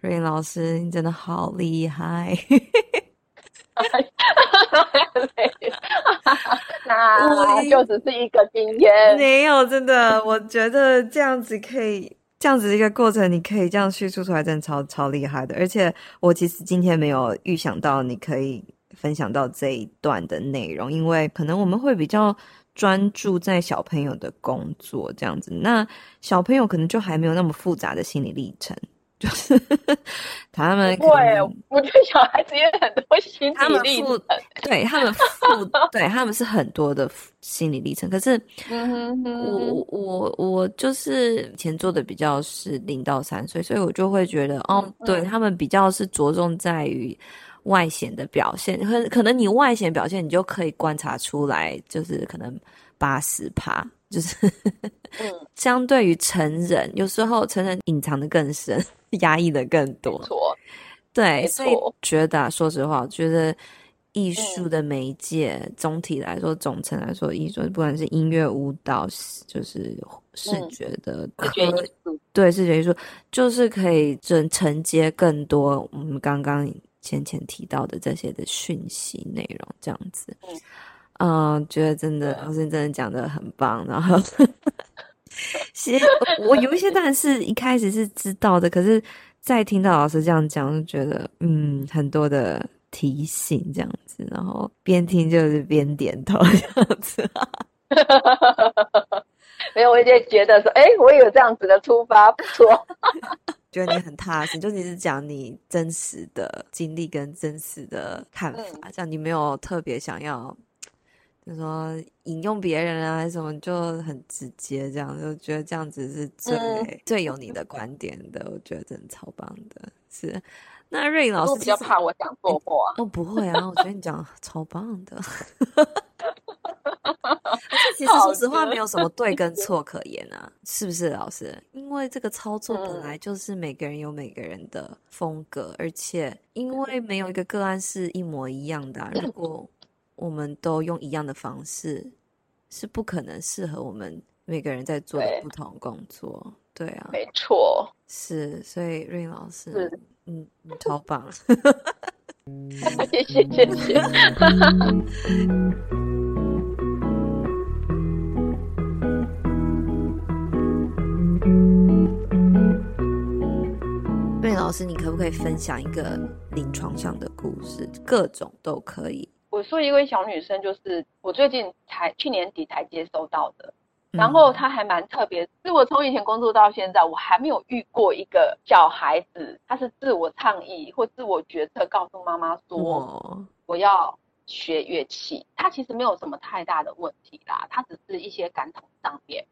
瑞老师，你真的好厉害！那就只是一个经验，没有真的。我觉得这样子可以，这样子一个过程，你可以这样叙述出来，真的超超厉害的。而且我其实今天没有预想到你可以分享到这一段的内容，因为可能我们会比较专注在小朋友的工作这样子，那小朋友可能就还没有那么复杂的心理历程。就是他们对，我觉得小孩子也很多心理历程，对他们负，对 他们是很多的心理历程。可是，我我我就是以前做的比较是零到三岁，所以我就会觉得，哦，对他们比较是着重在于外显的表现，可可能你外显表现，你就可以观察出来，就是可能八十趴。就是，相对于成人，有时候成人隐藏的更深，压抑的更多。没错，对，所以觉得，说实话，我觉得艺术的媒介，嗯、总体来说，总成来说，艺术不管是音乐、舞蹈，就是视觉的，对，视觉艺术，就是可以承承接更多我们刚刚前前提到的这些的讯息内容，这样子。嗯嗯，觉得真的老师真的讲的很棒。然后，其实我有一些当然是一开始是知道的，可是再听到老师这样讲，就觉得嗯，很多的提醒这样子，然后边听就是边点头这样子。没有，我就觉得说，哎，我有这样子的出发，不错。觉得你很踏实，就你是讲你真实的经历跟真实的看法，嗯、这样你没有特别想要。就说引用别人啊，还是什么，就很直接，这样就觉得这样子是最、嗯、最有你的观点的。我觉得真的超棒的。是，那瑞老师我比较怕我讲错话哦，不会啊，我觉得你讲超棒的。其实说实话，没有什么对跟错可言啊，是不是老师？因为这个操作本来就是每个人有每个人的风格，嗯、而且因为没有一个个案是一模一样的、啊，如果。我们都用一样的方式，是不可能适合我们每个人在做的不同工作。对，啊，没错，是，所以瑞老师，是嗯，你超棒，谢谢谢谢。魏老师，你可不可以分享一个临床上的故事？各种都可以。我说一位小女生，就是我最近才去年底才接收到的，然后他还蛮特别，是我从以前工作到现在，我还没有遇过一个小孩子，他是自我倡议或自我决策，告诉妈妈说我要学乐器，他其实没有什么太大的问题啦，他只是一些感统上面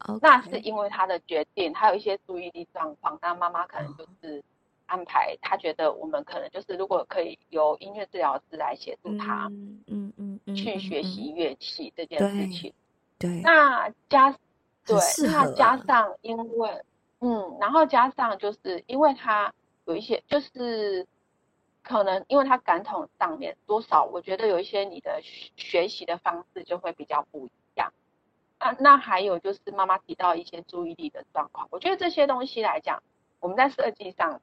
，Okay. 那是因为他的决定，他有一些注意力状况，那妈妈可能就是。安排他觉得我们可能就是如果可以由音乐治疗师来协助他，嗯嗯嗯，去学习乐器这件事情，对，那加对，那加上因为嗯，然后加上就是因为他有一些就是可能因为他感统上面多少，我觉得有一些你的学习的方式就会比较不一样啊。那还有就是妈妈提到一些注意力的状况，我觉得这些东西来讲，我们在设计上。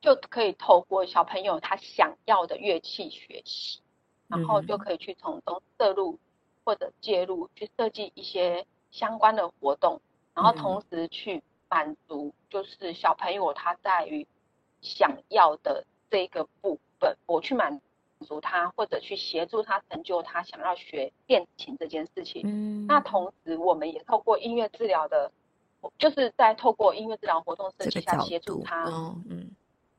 就可以透过小朋友他想要的乐器学习，然后就可以去从中摄入或者介入，去设计一些相关的活动，然后同时去满足就是小朋友他在于想要的这个部分，我去满足他，或者去协助他成就他想要学练琴这件事情。嗯，那同时我们也透过音乐治疗的，就是在透过音乐治疗活动设计下协助他。哦，嗯，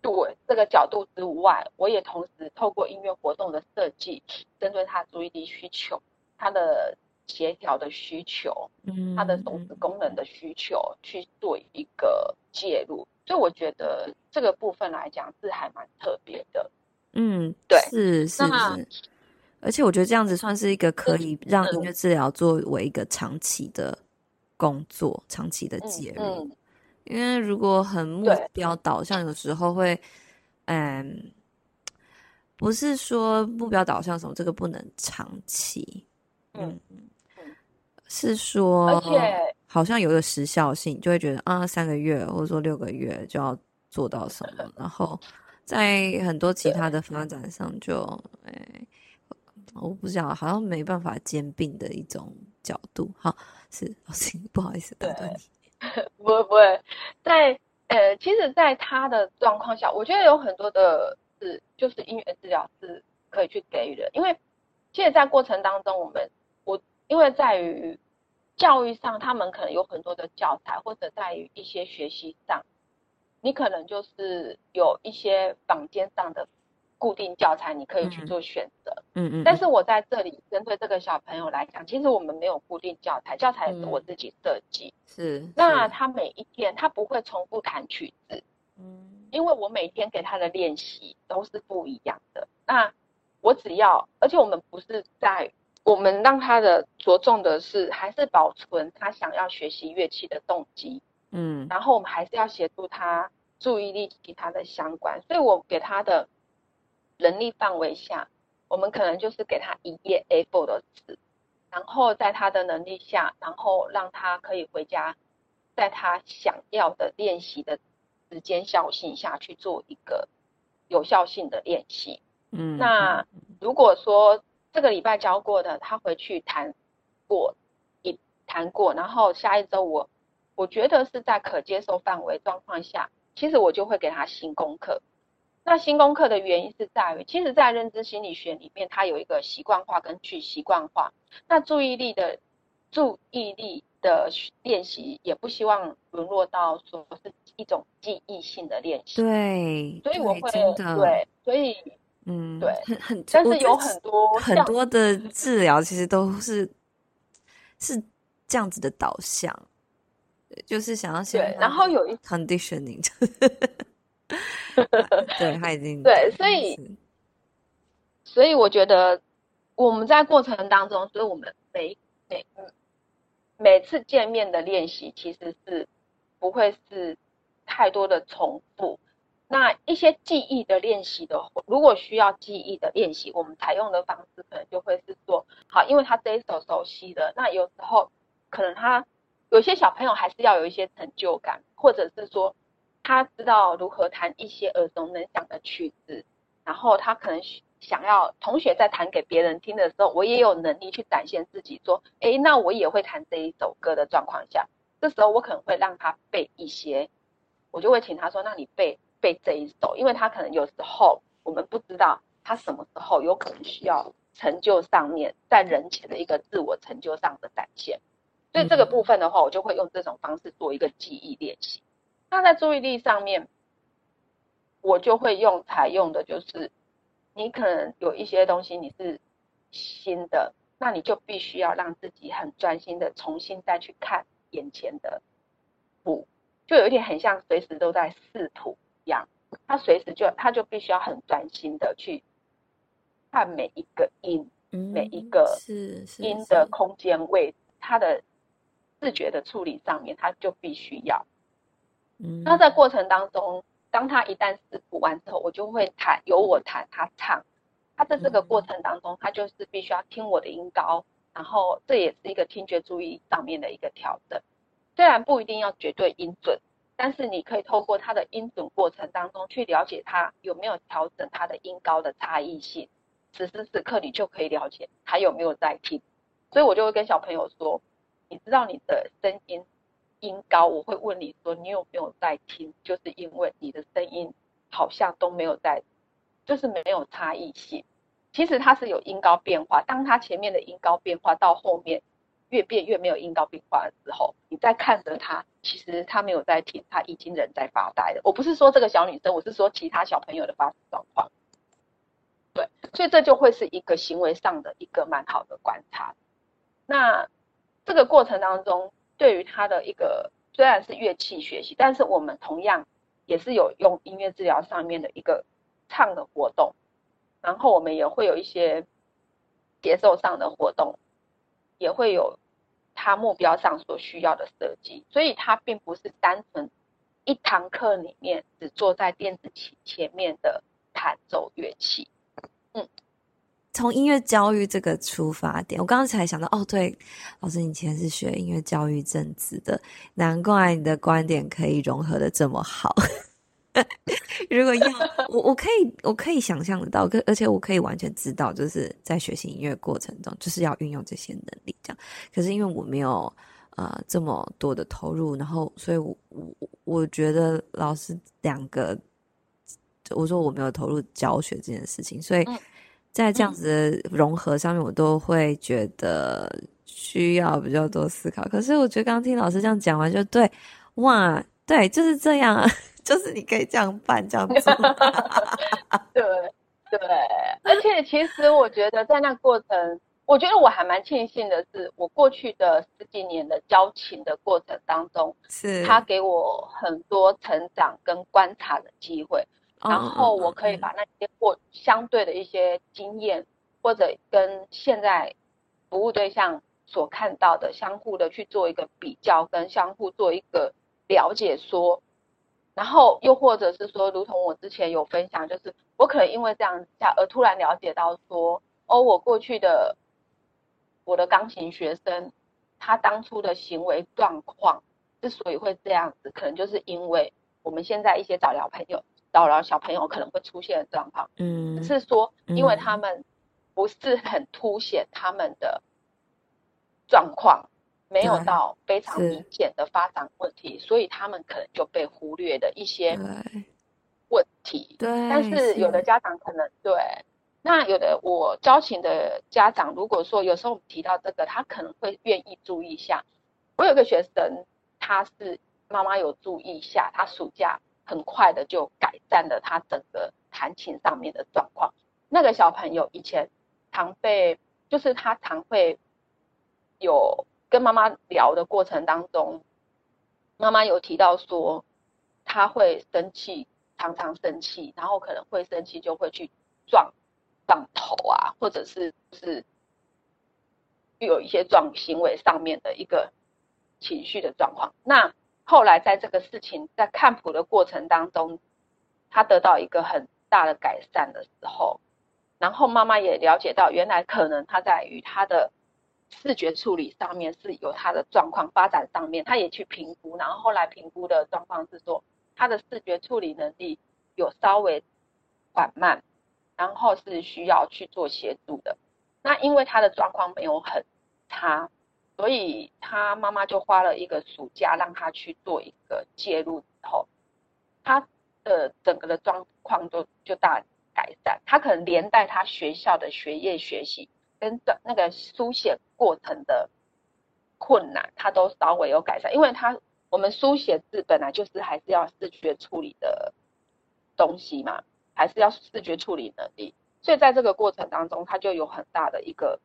对这个角度之外，我也同时透过音乐活动的设计，针对他注意力需求，他的协调的需求，嗯，他的手指功能的需求去做一个介入。所以我觉得这个部分来讲是还蛮特别的。嗯，对，是是是，而且我觉得这样子算是一个可以让音乐治疗作为一个长期的工作、长期的介入。嗯，因为如果很目标导向，有时候会，嗯，不是说目标导向什么，这个不能长期。嗯嗯，是说，而且好像有个时效性，就会觉得啊，三个月或者说六个月就要做到什么，然后。在很多其他的发展上就，哎，我不知道，好像没办法兼并的一种角度。好，是 老师，不好意思打断你。不会不会，在呃，其实，在他的状况下，我觉得有很多的是，就是音乐治疗是可以去给予的。因为，其实，在过程当中，我们我因为在于教育上，他们可能有很多的教材，或者在于一些学习上。你可能就是有一些坊间上的固定教材，你可以去做选择。嗯嗯。但是我在这里针对这个小朋友来讲，其实我们没有固定教材，教材也是我自己设计。是。那他每一天他不会重复弹曲子。嗯。因为我每天给他的练习都是不一样的。那我只要，而且我们不是在，我们让他的着重的是还是保存他想要学习乐器的动机。嗯，然后我们还是要协助他注意力其他的相关，所以我给他的能力范围下，我们可能就是给他一页 A4 的纸，然后在他的能力下，然后让他可以回家，在他想要的练习的时间效性下去做一个有效性的练习。嗯，那如果说这个礼拜教过的，他回去谈过一谈过，然后下一周我。我觉得是在可接受范围状况下，其实我就会给他新功课。那新功课的原因是在于，其实，在认知心理学里面，它有一个习惯化跟去习惯化。那注意力的注意力的练习，也不希望沦落到说是一种记忆性的练习。对，所以我会对，所以嗯，对，很很，但是有很多很多的治疗，其实都是是这样子的导向。就是想要先，然后有一 conditioning，对，他已经对，所以所以我觉得我们在过程当中，所以我们每每每次见面的练习其实是不会是太多的重复。那一些记忆的练习的，如果需要记忆的练习，我们采用的方式可能就会是说，好，因为他这一首熟悉的，那有时候可能他。有些小朋友还是要有一些成就感，或者是说他知道如何弹一些耳熟能详的曲子，然后他可能想要同学在弹给别人听的时候，我也有能力去展现自己，说，诶，那我也会弹这一首歌的状况下，这时候我可能会让他背一些，我就会请他说，那你背背这一首，因为他可能有时候我们不知道他什么时候有可能需要成就上面在人前的一个自我成就上的展现。所以这个部分的话，我就会用这种方式做一个记忆练习。那在注意力上面，我就会用采用的就是，你可能有一些东西你是新的，那你就必须要让自己很专心的重新再去看眼前的谱，就有一点很像随时都在视谱一样。他随时就他就必须要很专心的去看每一个音，每一个音的空间位，他的。视觉的处理上面，他就必须要。嗯，那在过程当中，当他一旦视谱完之后，我就会弹，由我弹，他唱。他在这个过程当中，他就是必须要听我的音高，然后这也是一个听觉注意上面的一个调整。虽然不一定要绝对音准，但是你可以透过他的音准过程当中去了解他有没有调整他的音高的差异性。此时此刻，你就可以了解他有没有在听。所以我就会跟小朋友说。你知道你的声音音高，我会问你说，你有没有在听？就是因为你的声音好像都没有在就是没有差异性。其实它是有音高变化，当它前面的音高变化到后面越变越没有音高变化的时候，你再看着他，其实他没有在听，他已经人在发呆了。我不是说这个小女生，我是说其他小朋友的发状况。对，所以这就会是一个行为上的一个蛮好的观察。那这个过程当中，对于他的一个虽然是乐器学习，但是我们同样也是有用音乐治疗上面的一个唱的活动。然后我们也会有一些节奏上的活动，也会有他目标上所需要的设计，所以它并不是单纯一堂课里面只坐在电子琴前面的弹奏乐器。嗯，从音乐教育这个出发点，我刚刚才想到，哦，对，老师你以前是学音乐教育政治的，难怪你的观点可以融合的这么好。如果要我，我可以，我可以想象得到，可而且我可以完全知道，就是在学习音乐过程中，就是要运用这些能力，这样。可是因为我没有呃这么多的投入，然后所以我，我我我觉得老师两个，我说我没有投入教学这件事情，所以在这样子的融合上面，我都会觉得需要比较多思考。可是我觉得刚刚听老师这样讲完，就对，哇，对，就是这样啊。就是你可以这样办，这样做。对对，而且其实我觉得在那过程，我觉得我还蛮庆幸的是，我过去的十几年的交情的过程当中，是他给我很多成长跟观察的机会，然后我可以把那些过相对的一些经验，或者跟现在服务对象所看到的，相互的去做一个比较，跟相互做一个了解，说。然后又或者是说，如同我之前有分享，就是我可能因为这样下而突然了解到说，哦，我过去的我的钢琴学生，他当初的行为状况之所以会这样子，可能就是因为我们现在一些早疗朋友、早疗小朋友可能会出现的状况，嗯，是说因为他们不是很凸显他们的状况。没有到非常明显的发展问题，所以他们可能就被忽略的一些问题。对，但是有的家长可能对，那有的我教琴的家长，如果说有时候我们提到这个，他可能会愿意注意一下。我有个学生，他是妈妈有注意一下，他暑假很快的就改善了他整个弹琴上面的状况。那个小朋友以前常被，就是他常会有。跟妈妈聊的过程当中，妈妈有提到说，他会生气，常常生气，然后可能会生气就会去撞撞头啊，或者是是有一些撞行为上面的一个情绪的状况。那后来在这个事情在看谱的过程当中，他得到一个很大的改善的时候，然后妈妈也了解到，原来可能他在与他的。视觉处理上面是有他的状况发展上面，他也去评估，然后后来评估的状况是说，他的视觉处理能力有稍微缓慢，然后是需要去做协助的。那因为他的状况没有很差，所以他妈妈就花了一个暑假让他去做一个介入之后，他的整个的状况就就大改善，他可能连带他学校的学业学习。跟那个书写过程的困难，他都稍微有改善，因为他我们书写字本来就是还是要视觉处理的东西嘛，还是要视觉处理能力，所以在这个过程当中，他就有很大的一个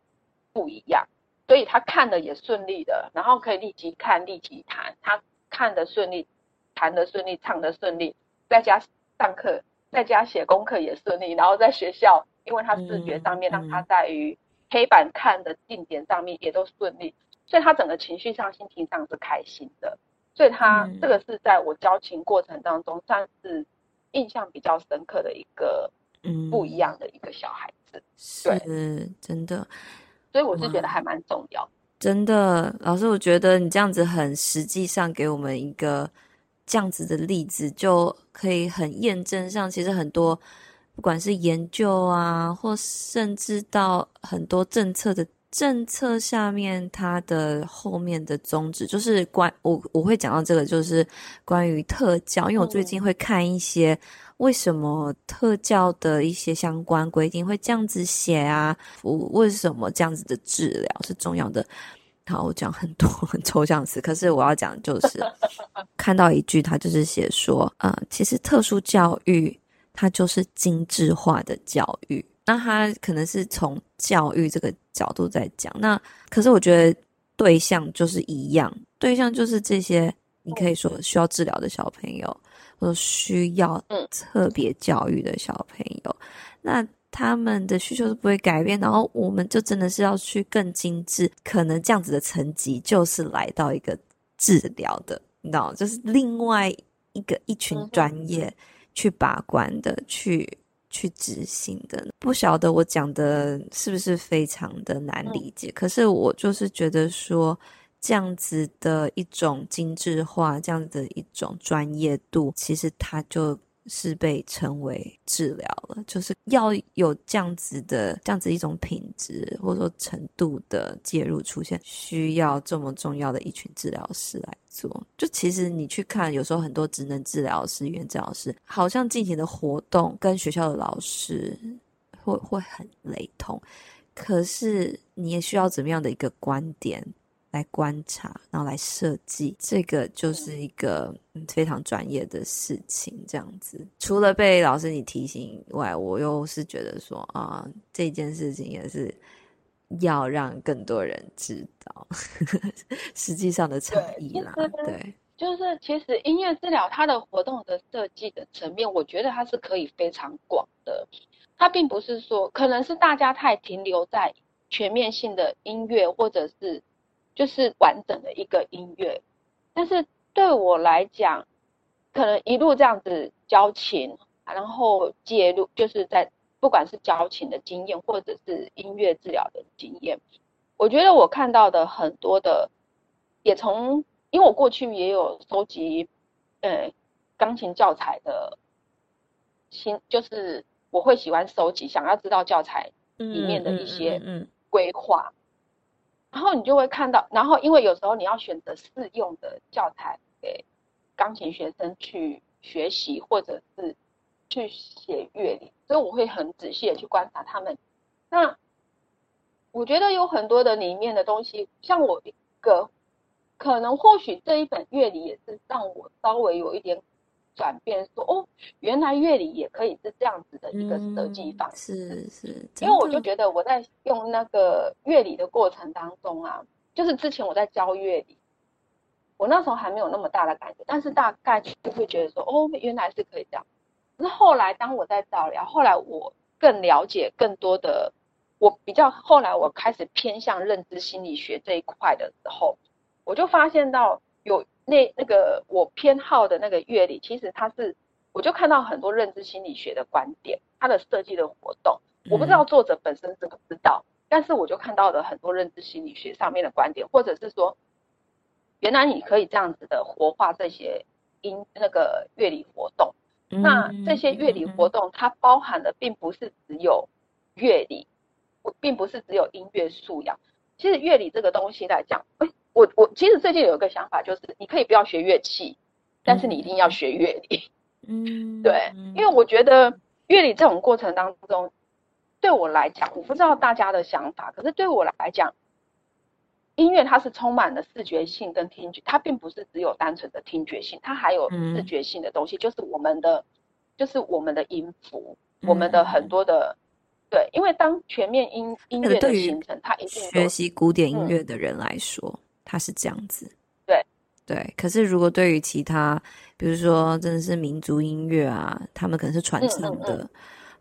不一样，所以他看的也顺利的，然后可以立即看立即弹，他看的顺利，弹的顺利，唱的顺利，在家上课，在家写功课也顺利，然后在学校，因为他视觉上面让他在于。黑板看的定点上面也都顺利，所以他整个情绪上、心情上是开心的，所以他、嗯、这个是在我交情过程当中算是印象比较深刻的一个，嗯，不一样的一个小孩子，对，是真的，所以我是觉得还蛮重要，真的，老师，我觉得你这样子很实际上给我们一个这样子的例子，就可以很验证上，其实很多。不管是研究啊，或甚至到很多政策的政策下面它的后面的宗旨就是关我我会讲到这个，就是关于特教，因为我最近会看一些为什么特教的一些相关规定会这样子写啊，我为什么这样子的治疗是重要的。好，我讲很多很抽象词，可是我要讲就是 看到一句，他就是写说，啊、呃，其实特殊教育它就是精致化的教育。那他可能是从教育这个角度在讲，那可是我觉得对象就是一样，对象就是这些你可以说需要治疗的小朋友，或者需要特别教育的小朋友，那他们的需求是不会改变，然后我们就真的是要去更精致，可能这样子的层级就是来到一个治疗的，你知道，就是另外一个一群专业去把关的去。去执行的，不晓得我讲的是不是非常的难理解？可是我就是觉得说，这样子的一种精致化，这样子的一种专业度，其实它就是被称为治疗了，就是要有这样子的这样子一种品质或者说程度的介入出现，需要这么重要的一群治疗师来做。就其实你去看，有时候很多职能治疗师、语言治疗师，好像进行的活动跟学校的老师会会很雷同，可是你也需要怎么样的一个观点？来观察，然后来设计，这个就是一个非常专业的事情。这样子，除了被老师你提醒以外，我又是觉得说啊，这件事情也是要让更多人知道 实际上的差异啦。对，对就是其实音乐治疗它的活动的设计的层面，我觉得它是可以非常广的。它并不是说，可能是大家太停留在全面性的音乐，或者是。就是完整的一个音乐，但是对我来讲，可能一路这样子交情，然后介入，就是在不管是交情的经验，或者是音乐治疗的经验，我觉得我看到的很多的，也从因为我过去也有收集，呃，钢琴教材的，新就是我会喜欢收集，想要知道教材里面的一些规划。然后你就会看到，然后因为有时候你要选择适用的教材给钢琴学生去学习，或者是去写乐理，所以我会很仔细的去观察他们。那我觉得有很多的里面的东西，像我一个可能或许这一本乐理也是让我稍微有一点。转变说哦，原来乐理也可以是这样子的一个设计方式，嗯、是是。因为我就觉得我在用那个乐理的过程当中啊，就是之前我在教乐理，我那时候还没有那么大的感觉，但是大概就会觉得说哦，原来是可以这样。可是后来当我在照疗，后来我更了解更多的，我比较后来我开始偏向认知心理学这一块的时候，我就发现到有。那那个我偏好的那个乐理，其实它是，我就看到很多认知心理学的观点，它的设计的活动，我不知道作者本身知不知道，但是我就看到了很多认知心理学上面的观点，或者是说，原来你可以这样子的活化这些音那个乐理活动，那这些乐理活动它包含的并不是只有乐理，并不是只有音乐素养，其实乐理这个东西来讲，欸 我我其实最近有一个想法，就是你可以不要学乐器，但是你一定要学乐理。嗯，对，因为我觉得乐理这种过程当中，对我来讲，我不知道大家的想法，可是对我来讲，音乐它是充满了视觉性跟听觉，它并不是只有单纯的听觉性，它还有视觉性的东西，就是我们的，就是我们的音符，我们的很多的。对，因为当全面音音乐的形成，它一定学习古典音乐的人来说。它是这样子，对对。可是如果对于其他，比如说真的是民族音乐啊，他们可能是传承的，嗯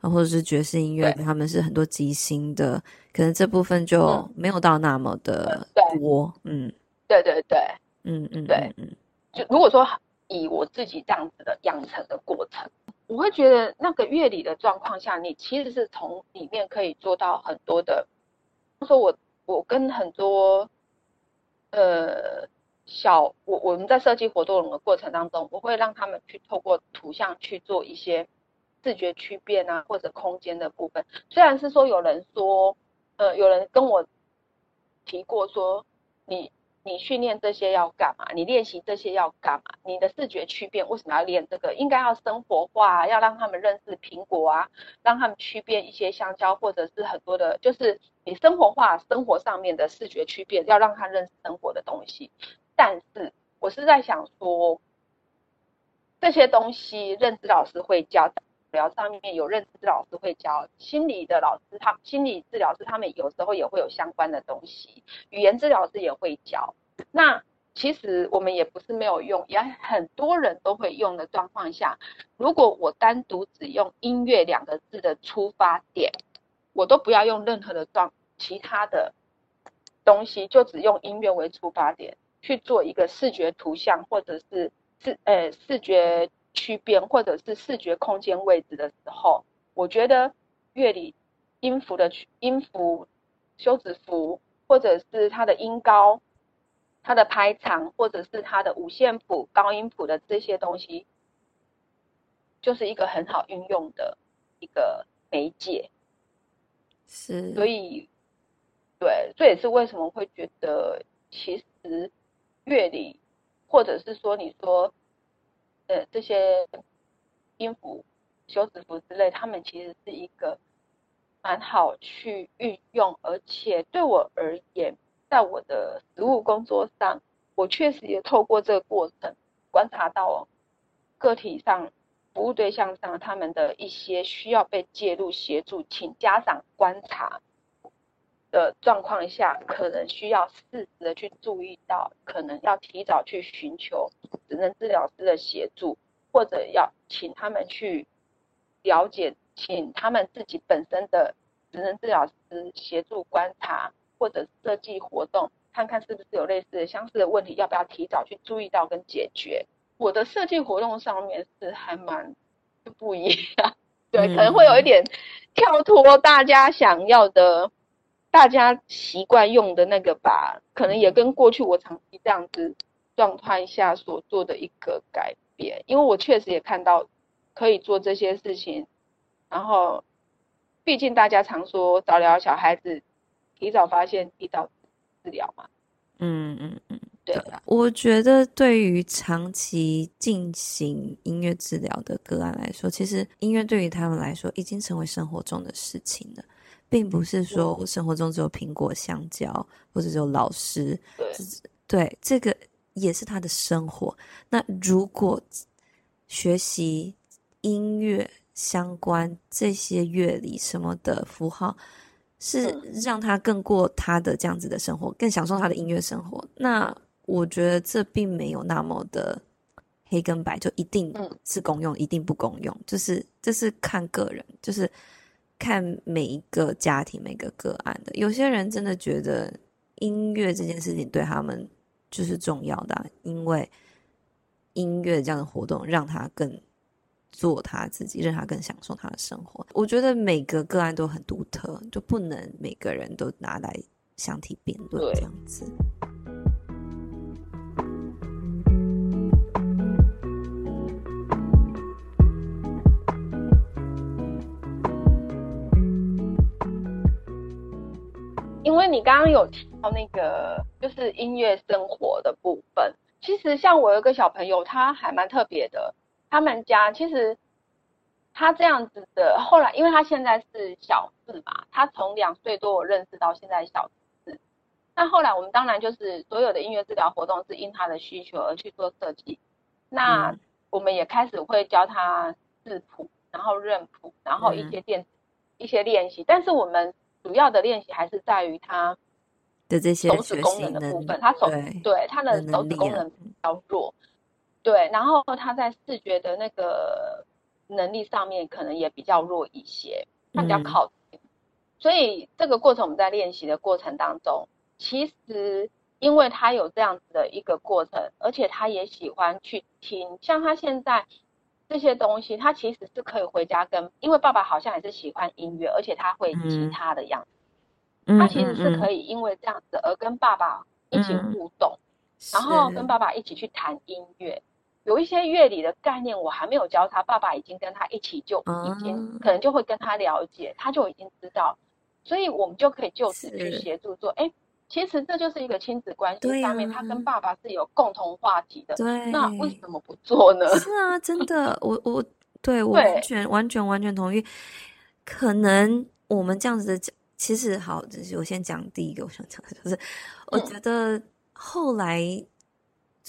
嗯、或者是爵士音乐，他们是很多即兴的，可能这部分就没有到那么的多。嗯，对对对，嗯嗯对嗯。就如果说以我自己这样子的养成的过程，我会觉得那个乐理的状况下，你其实是从里面可以做到很多的。说我我跟很多。呃，小我我们在设计活动的过程当中，我会让他们去透过图像去做一些视觉区别啊，或者空间的部分。虽然是说有人说，呃，有人跟我提过说，你你训练这些要干嘛？你练习这些要干嘛？你的视觉区辨为什么要练这个？应该要生活化，要让他们认识苹果啊，让他们区辨一些香蕉，或者是很多的，就是你生活化生活上面的视觉区辨，要让他认识生活的东西。但是我是在想说，这些东西认知老师会教。疗上面有认知老师会教，心理的老师他心理治疗师他们有时候也会有相关的东西，语言治疗师也会教。那其实我们也不是没有用，也很多人都会用的状况下，如果我单独只用音乐两个字的出发点，我都不要用任何的状其他的东西，就只用音乐为出发点去做一个视觉图像或者是视呃视觉。区边或者是视觉空间位置的时候，我觉得乐理音符的音符、休止符，或者是它的音高、它的拍长，或者是它的五线谱、高音谱的这些东西，就是一个很好运用的一个媒介。是，所以，对，这也是为什么会觉得，其实乐理，或者是说你说。呃，这些音符、休止符之类，他们其实是一个蛮好去运用，而且对我而言，在我的实务工作上，我确实也透过这个过程观察到个体上、服务对象上他们的一些需要被介入协助，请家长观察的状况下，可能需要适时的去注意到，可能要提早去寻求职能治疗师的协助，或者要请他们去了解，请他们自己本身的职能治疗师协助观察，或者设计活动，看看是不是有类似的相似的问题，要不要提早去注意到跟解决。我的设计活动上面是还蛮不一样，对，可能会有一点跳脱大家想要的。大家习惯用的那个吧，可能也跟过去我长期这样子状态下所做的一个改变，因为我确实也看到可以做这些事情，然后毕竟大家常说早疗小孩子，提早发现，提早治疗嘛。嗯嗯嗯，对啊。我觉得对于长期进行音乐治疗的个案来说，其实音乐对于他们来说已经成为生活中的事情了。并不是说我生活中只有苹果、香蕉，或者只有老师。对，对，这个也是他的生活。那如果学习音乐相关这些乐理什么的符号，是让他更过他的这样子的生活，更享受他的音乐生活。那我觉得这并没有那么的黑跟白，就一定是公用，一定不公用。就是这是看个人，就是。看每一个家庭、每个个案的，有些人真的觉得音乐这件事情对他们就是重要的啊，因为音乐这样的活动让他更做他自己，让他更享受他的生活。我觉得每个个案都很独特，就不能每个人都拿来相提并论这样子。因为你刚刚有提到那个就是音乐生活的部分，其实像我有个小朋友，他还蛮特别的。他们家其实他这样子的，后来因为他现在是小四嘛，他从两岁多我认识到现在小四。那后来我们当然就是所有的音乐治疗活动是因他的需求而去做设计。那我们也开始会教他视谱，然后认谱，然后一些电一些练习，但是我们。主要的练习还是在于他的这些手指功能的部分，他手对，他的手指功能比较弱，对，然后他在视觉的那个能力上面可能也比较弱一些，他比较靠近，嗯、所以这个过程我们在练习的过程当中，其实因为他有这样子的一个过程，而且他也喜欢去听，像他现在。这些东西，他其实是可以回家跟，因为爸爸好像也是喜欢音乐，而且他会吉他的样子。嗯、他其实是可以因为这样子而跟爸爸一起互动，嗯、然后跟爸爸一起去弹音乐。有一些乐理的概念我还没有教他，爸爸已经跟他一起就已经可能就会跟他了解，他就已经知道，所以我们就可以就此去协助做，哎，其实这就是一个亲子关系上面，啊、他跟爸爸是有共同话题的。对，那为什么不做呢？是啊，真的，我我对我完全完全完全同意。可能我们这样子的讲，其实好，就是我先讲第一个，我想讲的就是，我觉得后来。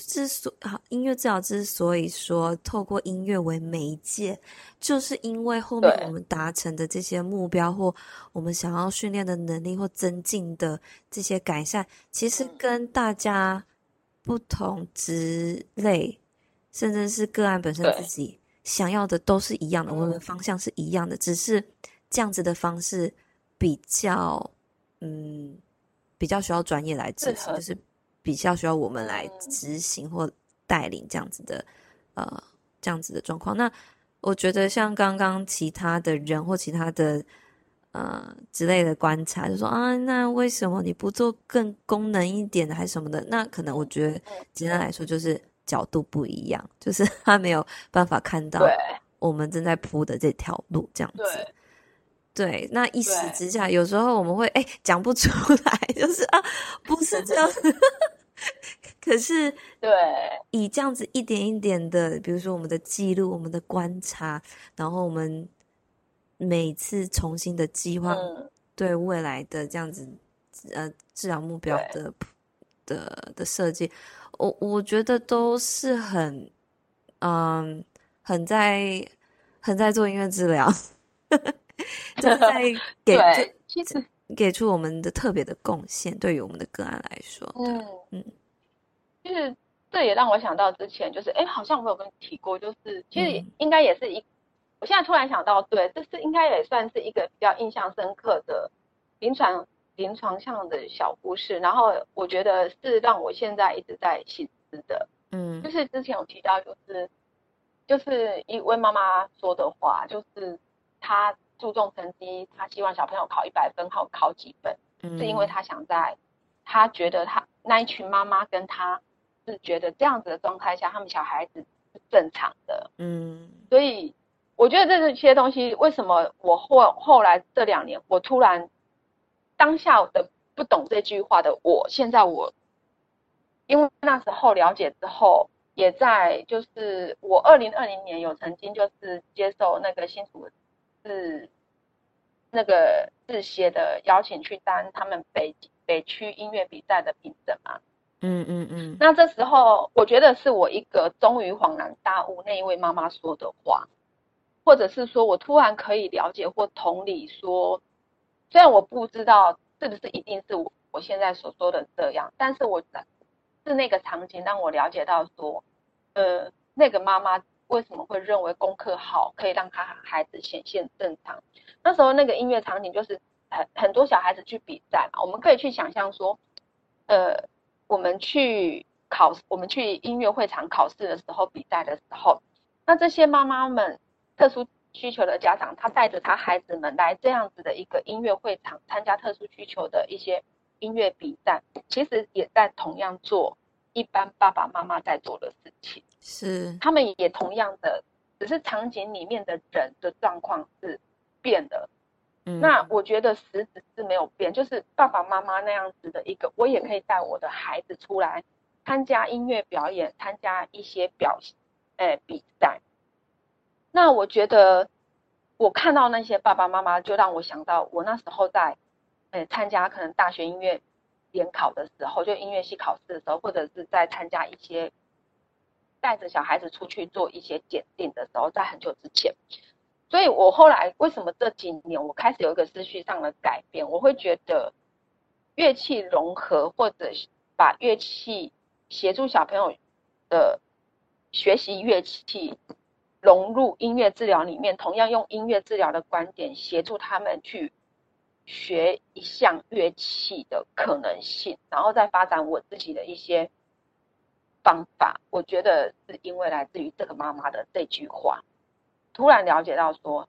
嗯之所好，音乐治疗之所以说透过音乐为媒介，就是因为后面我们达成的这些目标，或我们想要训练的能力或增进的这些改善，其实跟大家不同职类，甚至是个案本身自己想要的都是一样的，我们的方向是一样的，只是这样子的方式比较，嗯，比较需要专业来执行，就是。比较需要我们来执行或带领这样子的，呃，这样子的状况。那我觉得像刚刚其他的人或其他的呃之类的观察，就说啊，那为什么你不做更功能一点的，还是什么的？那可能我觉得简单来说就是角度不一样，就是 他没有办法看到我们正在铺的这条路这样子。对，那一时之下，有时候我们会哎讲不出来，就是啊，不是这样。子。可是，对，以这样子一点一点的，比如说我们的记录、我们的观察，然后我们每次重新的计划对未来的这样子呃治疗目标的的的设计，我我觉得都是很嗯很在很在做音乐治疗，就在 给其实。给出我们的特别的贡献，对于我们的个案来说，嗯嗯，就是这也让我想到之前，就是哎，好像我有跟你提过，就是其实应该也是一，嗯、我现在突然想到，对，这是应该也算是一个比较印象深刻的临床临床上的小故事，然后我觉得是让我现在一直在省思的，嗯，就是之前有提到，就是就是一位妈妈说的话，就是她。注重成绩，他希望小朋友考一百分，考考几分，嗯，是因为他想在，他觉得他那一群妈妈跟他是觉得这样子的状态下，他们小孩子是正常的，嗯，所以我觉得这些东西，为什么我后后来这两年，我突然当下的不懂这句话的我，现在我，因为那时候了解之后，也在就是我二零二零年有曾经就是接受那个新竹。是那个志协的邀请去当他们北北区音乐比赛的评审嘛？嗯嗯嗯。那这时候，我觉得是我一个终于恍然大悟，那一位妈妈说的话，或者是说我突然可以了解或同理说，虽然我不知道是不是一定是我我现在所说的这样，但是我是那个场景让我了解到说，呃，那个妈妈。为什么会认为功课好可以让他孩子显现正常？那时候那个音乐场景就是很很多小孩子去比赛嘛，我们可以去想象说，呃，我们去考，我们去音乐会场考试的时候，比赛的时候，那这些妈妈们特殊需求的家长，他带着他孩子们来这样子的一个音乐会场参加特殊需求的一些音乐比赛，其实也在同样做一般爸爸妈妈在做的事情。是，他们也同样的，只是场景里面的人的状况是变的。嗯，那我觉得实质是没有变，就是爸爸妈妈那样子的一个，我也可以带我的孩子出来参加音乐表演，参加一些表，诶比赛。那我觉得我看到那些爸爸妈妈，就让我想到我那时候在，诶参加可能大学音乐联考的时候，就音乐系考试的时候，或者是在参加一些。带着小孩子出去做一些检定的时候，在很久之前，所以我后来为什么这几年我开始有一个思绪上的改变？我会觉得乐器融合，或者把乐器协助小朋友的学习乐器融入音乐治疗里面，同样用音乐治疗的观点协助他们去学一项乐器的可能性，然后再发展我自己的一些。方法，我觉得是因为来自于这个妈妈的这句话，突然了解到说，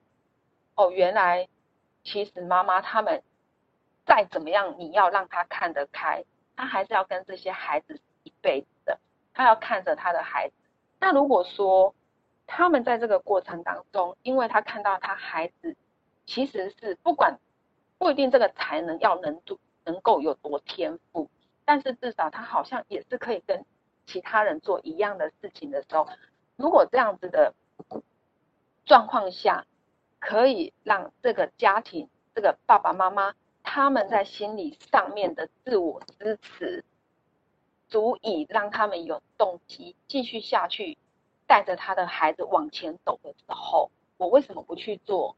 哦，原来其实妈妈他们再怎么样，你要让他看得开，他还是要跟这些孩子一辈子的，他要看着他的孩子。那如果说他们在这个过程当中，因为他看到他孩子其实是不管不一定这个才能要能读能够有多天赋，但是至少他好像也是可以跟其他人做一样的事情的时候，如果这样子的状况下，可以让这个家庭、这个爸爸妈妈他们在心理上面的自我支持，足以让他们有动机继续下去，带着他的孩子往前走的时候，我为什么不去做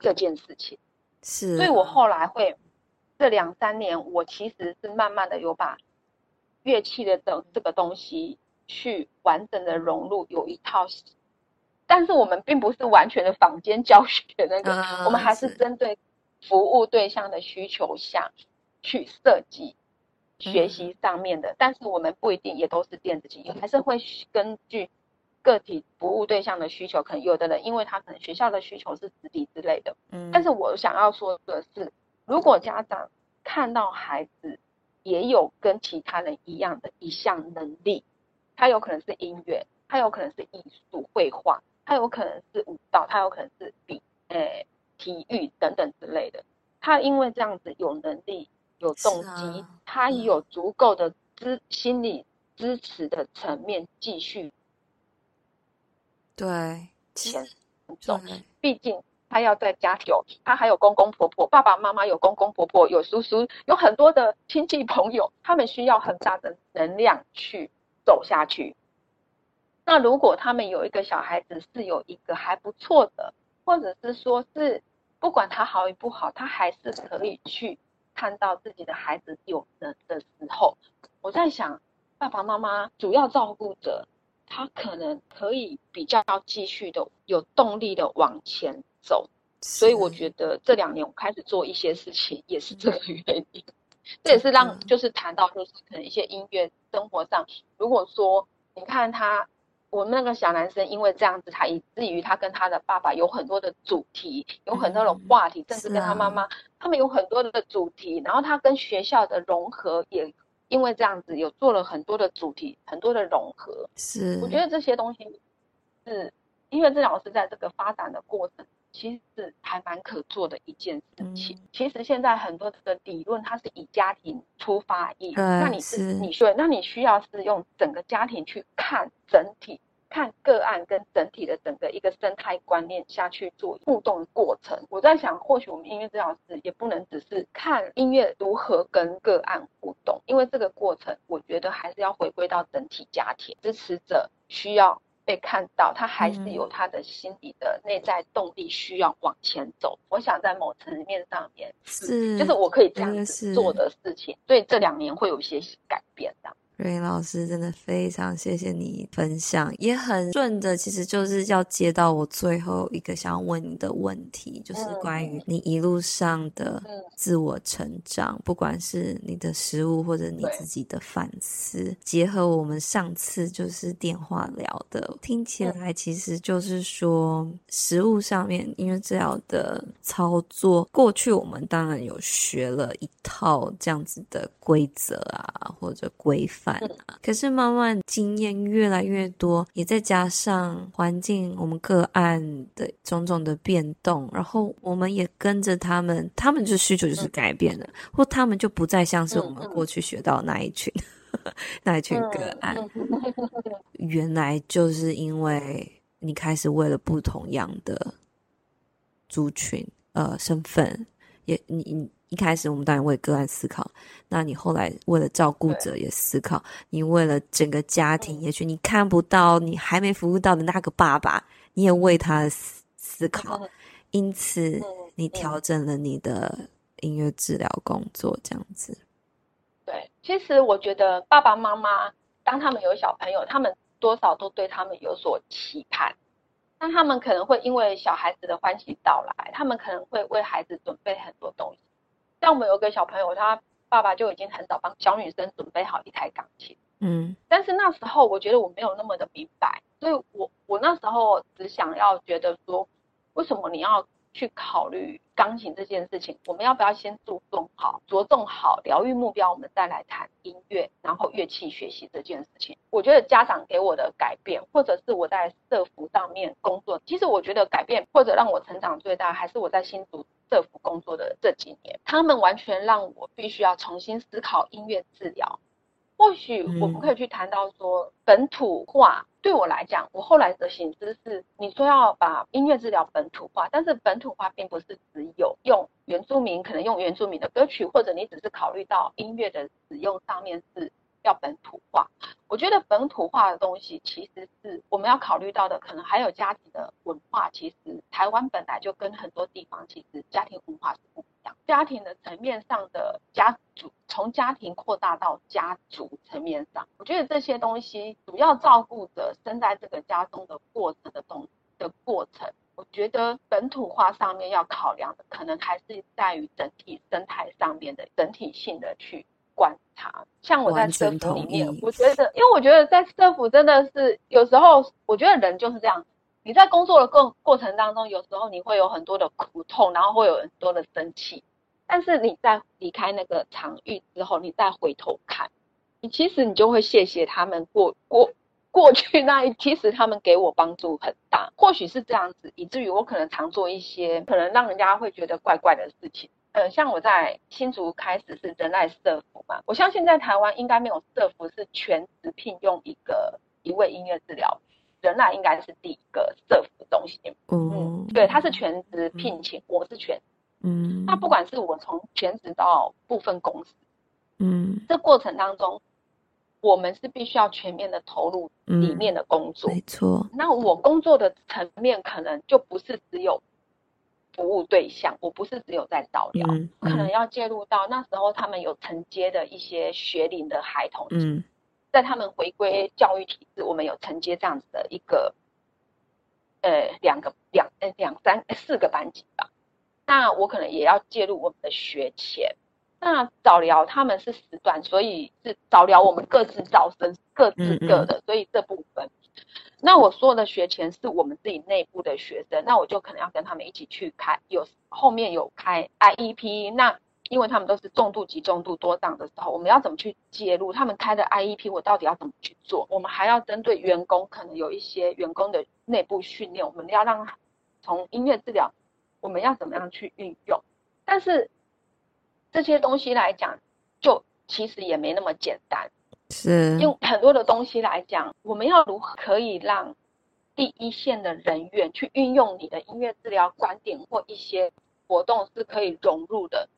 这件事情？是，所以我后来会这两三年，我其实是慢慢的有把乐器的等这个东西去完整的融入，有一套。但是我们并不是完全的坊间教学那个，啊、我们还是针对服务对象的需求下去设计学习上面的。嗯、但是我们不一定也都是电子琴，还是会根据个体服务对象的需求。可能有的人因为他可能学校的需求是直笛之类的，嗯。但是我想要说的是，如果家长看到孩子也有跟其他人一样的一项能力，他有可能是音乐，他有可能是艺术、绘画。他有可能是舞蹈，他有可能是比诶、欸、体育等等之类的。他因为这样子有能力、有动机，啊、他有足够的支、嗯、心理支持的层面继续对前走。毕竟他要在家庭，他还有公公婆婆、爸爸妈妈，有公公婆婆、有叔叔，有很多的亲戚朋友，他们需要很大的能量去走下去。那如果他们有一个小孩子是有一个还不错的，或者是说是不管他好与不好，他还是可以去看到自己的孩子有能的时候，我在想，爸爸妈妈主要照顾者，他可能可以比较继续的有动力的往前走。所以我觉得这两年我开始做一些事情，也是这个原因。这也是让就是谈到就是可能一些音乐生活上，如果说你看他。我们那个小男生因为这样子，他以至于他跟他的爸爸有很多的主题，有很多的话题，嗯、甚至跟他妈妈，啊、他们有很多的主题。然后他跟学校的融合也因为这样子，有做了很多的主题，很多的融合。是，我觉得这些东西是音乐治疗师在这个发展的过程。其实是还蛮可做的一件事情。嗯、其实现在很多的理论，它是以家庭出发意，嗯、那你是，是你说，那你需要是用整个家庭去看整体，看个案跟整体的整个一个生态观念下去做互动过程。我在想，或许我们音乐治疗师也不能只是看音乐如何跟个案互动，因为这个过程，我觉得还是要回归到整体家庭支持者需要。被看到，他还是有他的心理的内在动力，需要往前走。嗯、我想在某层面上面是，就是我可以这样子做的事情，所以这两年会有一些改变的。瑞英老师真的非常谢谢你分享，也很顺的，其实就是要接到我最后一个想要问你的问题，就是关于你一路上的自我成长，不管是你的食物或者你自己的反思，结合我们上次就是电话聊的，听起来其实就是说食物上面因为治疗的操作，过去我们当然有学了一套这样子的规则啊，或者规范。可是慢慢经验越来越多，也再加上环境，我们个案的种种的变动，然后我们也跟着他们，他们就需求就是改变了，或他们就不再像是我们过去学到那一群，那一群个案。原来就是因为你开始为了不同样的族群，呃，身份，也你你。一开始我们当然为个案思考，那你后来为了照顾者也思考，你为了整个家庭，也许你看不到你还没服务到的那个爸爸，你也为他思思考，因此你调整了你的音乐治疗工作，这样子。对，其实我觉得爸爸妈妈当他们有小朋友，他们多少都对他们有所期盼，那他们可能会因为小孩子的欢喜到来，他们可能会为孩子准备很多东西。像我们有个小朋友，他爸爸就已经很早帮小女生准备好一台钢琴。嗯，但是那时候我觉得我没有那么的明白，所以我我那时候只想要觉得说，为什么你要去考虑钢琴这件事情？我们要不要先注重好、着重好疗愈目标，我们再来谈音乐，然后乐器学习这件事情？我觉得家长给我的改变，或者是我在社服上面工作，其实我觉得改变或者让我成长最大，还是我在新竹。社福工作的这几年，他们完全让我必须要重新思考音乐治疗。或许我们可以去谈到说本土化，对我来讲，我后来的醒思是，你说要把音乐治疗本土化，但是本土化并不是只有用原住民，可能用原住民的歌曲，或者你只是考虑到音乐的使用上面是要本土化。我觉得本土化的东西，其实是我们要考虑到的，可能还有家庭的文化。其实台湾本来就跟很多地方其实家庭文化是不一样，家庭的层面上的家族。从家庭扩大到家族层面上，我觉得这些东西主要照顾着生在这个家中的过程的东的过程。我觉得本土化上面要考量的，可能还是在于整体生态上面的整体性的去观察。像我在社福里面，我觉得，因为我觉得在社福真的是有时候，我觉得人就是这样。你在工作的过过程当中，有时候你会有很多的苦痛，然后会有很多的生气。但是你在离开那个场域之后，你再回头看，你其实你就会谢谢他们过过过去那一，其实他们给我帮助很大。或许是这样子，以至于我可能常做一些可能让人家会觉得怪怪的事情。呃，像我在新竹开始是人爱社福嘛，我相信在台湾应该没有社福是全职聘用一个一位音乐治疗，人爱应该是第一个社福中心。嗯，嗯，对，他是全职聘请，我是全。嗯，那不管是我从全职到部分公司，嗯，这过程当中，我们是必须要全面的投入里面的工作，嗯、没错。那我工作的层面可能就不是只有服务对象，我不是只有在早疗，嗯嗯、可能要介入到那时候他们有承接的一些学龄的孩童，嗯，在他们回归教育体制，我们有承接这样子的一个，呃，两个两呃两三四个班级吧。那我可能也要介入我们的学前。那早疗他们是时段，所以是早疗我们各自招生，各自各的，所以这部分。那我说的学前是我们自己内部的学生，那我就可能要跟他们一起去开，有后面有开 IEP。那因为他们都是重度及重度多障的时候，我们要怎么去介入他们开的 IEP？我到底要怎么去做？我们还要针对员工，可能有一些员工的内部训练，我们要让从音乐治疗。我们要怎么样去运用？但是这些东西来讲，就其实也没那么简单。是用很多的东西来讲，我们要如何可以让第一线的人员去运用你的音乐治疗观点或一些活动是可以融入的。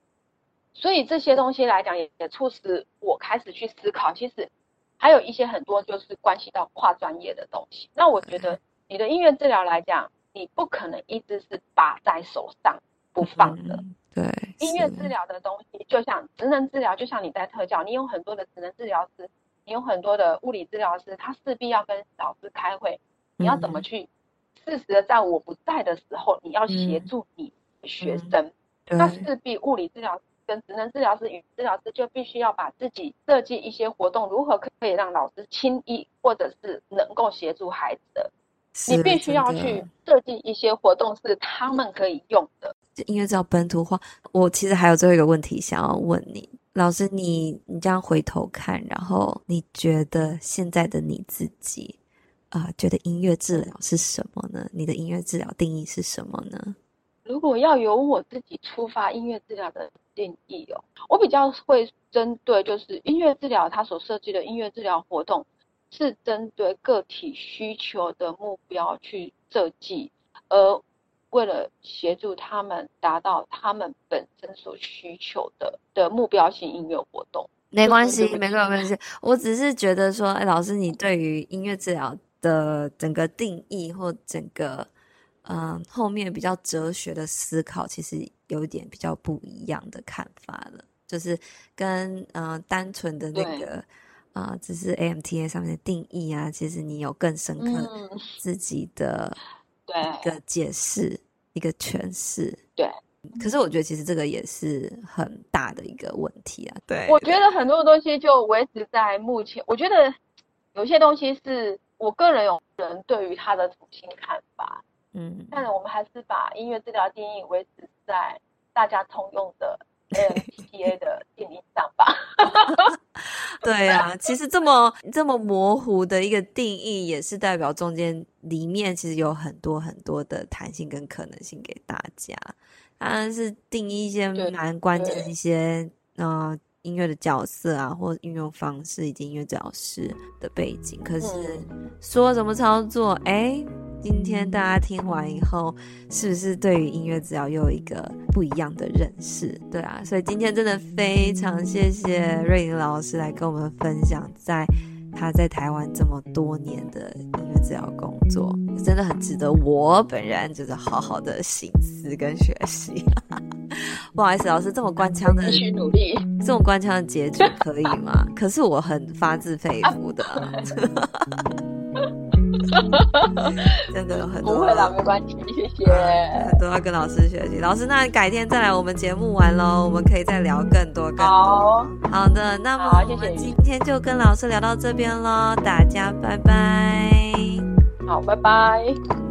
所以这些东西来讲，也也促使我开始去思考。其实还有一些很多就是关系到跨专业的东西。那我觉得你的音乐治疗来讲。你不可能一直是把在手上不放的。嗯、对，音乐治疗的东西，就像职能治疗，就像你在特教，你有很多的职能治疗师，你有很多的物理治疗师，他势必要跟老师开会，你要怎么去适时的在我不在的时候，你要协助你学生，嗯、那势必物理治疗师跟职能治疗师与治疗师就必须要把自己设计一些活动，如何可以让老师轻易或者是能够协助孩子的。你必须要去设计一些活动，是他们可以用的。音乐治疗本土化，我其实还有最后一个问题想要问你，老师你，你你这样回头看，然后你觉得现在的你自己啊、呃，觉得音乐治疗是什么呢？你的音乐治疗定义是什么呢？如果要由我自己出发，音乐治疗的定义哦，我比较会针对就是音乐治疗它所设计的音乐治疗活动。是针对个体需求的目标去设计，而为了协助他们达到他们本身所需求的的目标性音乐活动。没关系，没关系，没关系。我只是觉得说，哎，老师，你对于音乐治疗的整个定义或整个嗯后面比较哲学的思考，其实有一点比较不一样的看法了，就是跟嗯单纯的那个。啊，只是 AMTA 上面的定义啊，其实你有更深刻自己的 对一个解释、嗯、一个诠释。对，可是我觉得其实这个也是很大的一个问题啊。对，我觉得很多东西就维持在目前。我觉得有些东西是我个人有人对于他的重新看法。嗯，但是我们还是把音乐治疗定义维持在大家通用的。AMTA 的定义上吧，对啊，其实这么这么模糊的一个定义，也是代表中间里面其实有很多很多的弹性跟可能性给大家。当然是定义一些蛮关键的一些呃音乐的角色啊，或运用方式以及音乐治疗师的背景。可是说什么操作，哎。今天大家听完以后，是不是对于音乐治疗又有一个不一样的认识？对啊，所以今天真的非常谢谢瑞颖老师来跟我们分享，在他在台湾这么多年的音乐治疗工作，真的很值得我本人就是好好的省思跟学习。不好意思，老师这么官腔的继续努力，这么官腔的结局可以吗？可是我很发自肺腑的。真的有很多，不会啦，没关系，谢谢。都要跟老师学习，老师，那改天再来我们节目玩喽，我们可以再聊更多更多。好，好的，那么我们今天就跟老师聊到这边喽，大家拜拜。好，拜拜。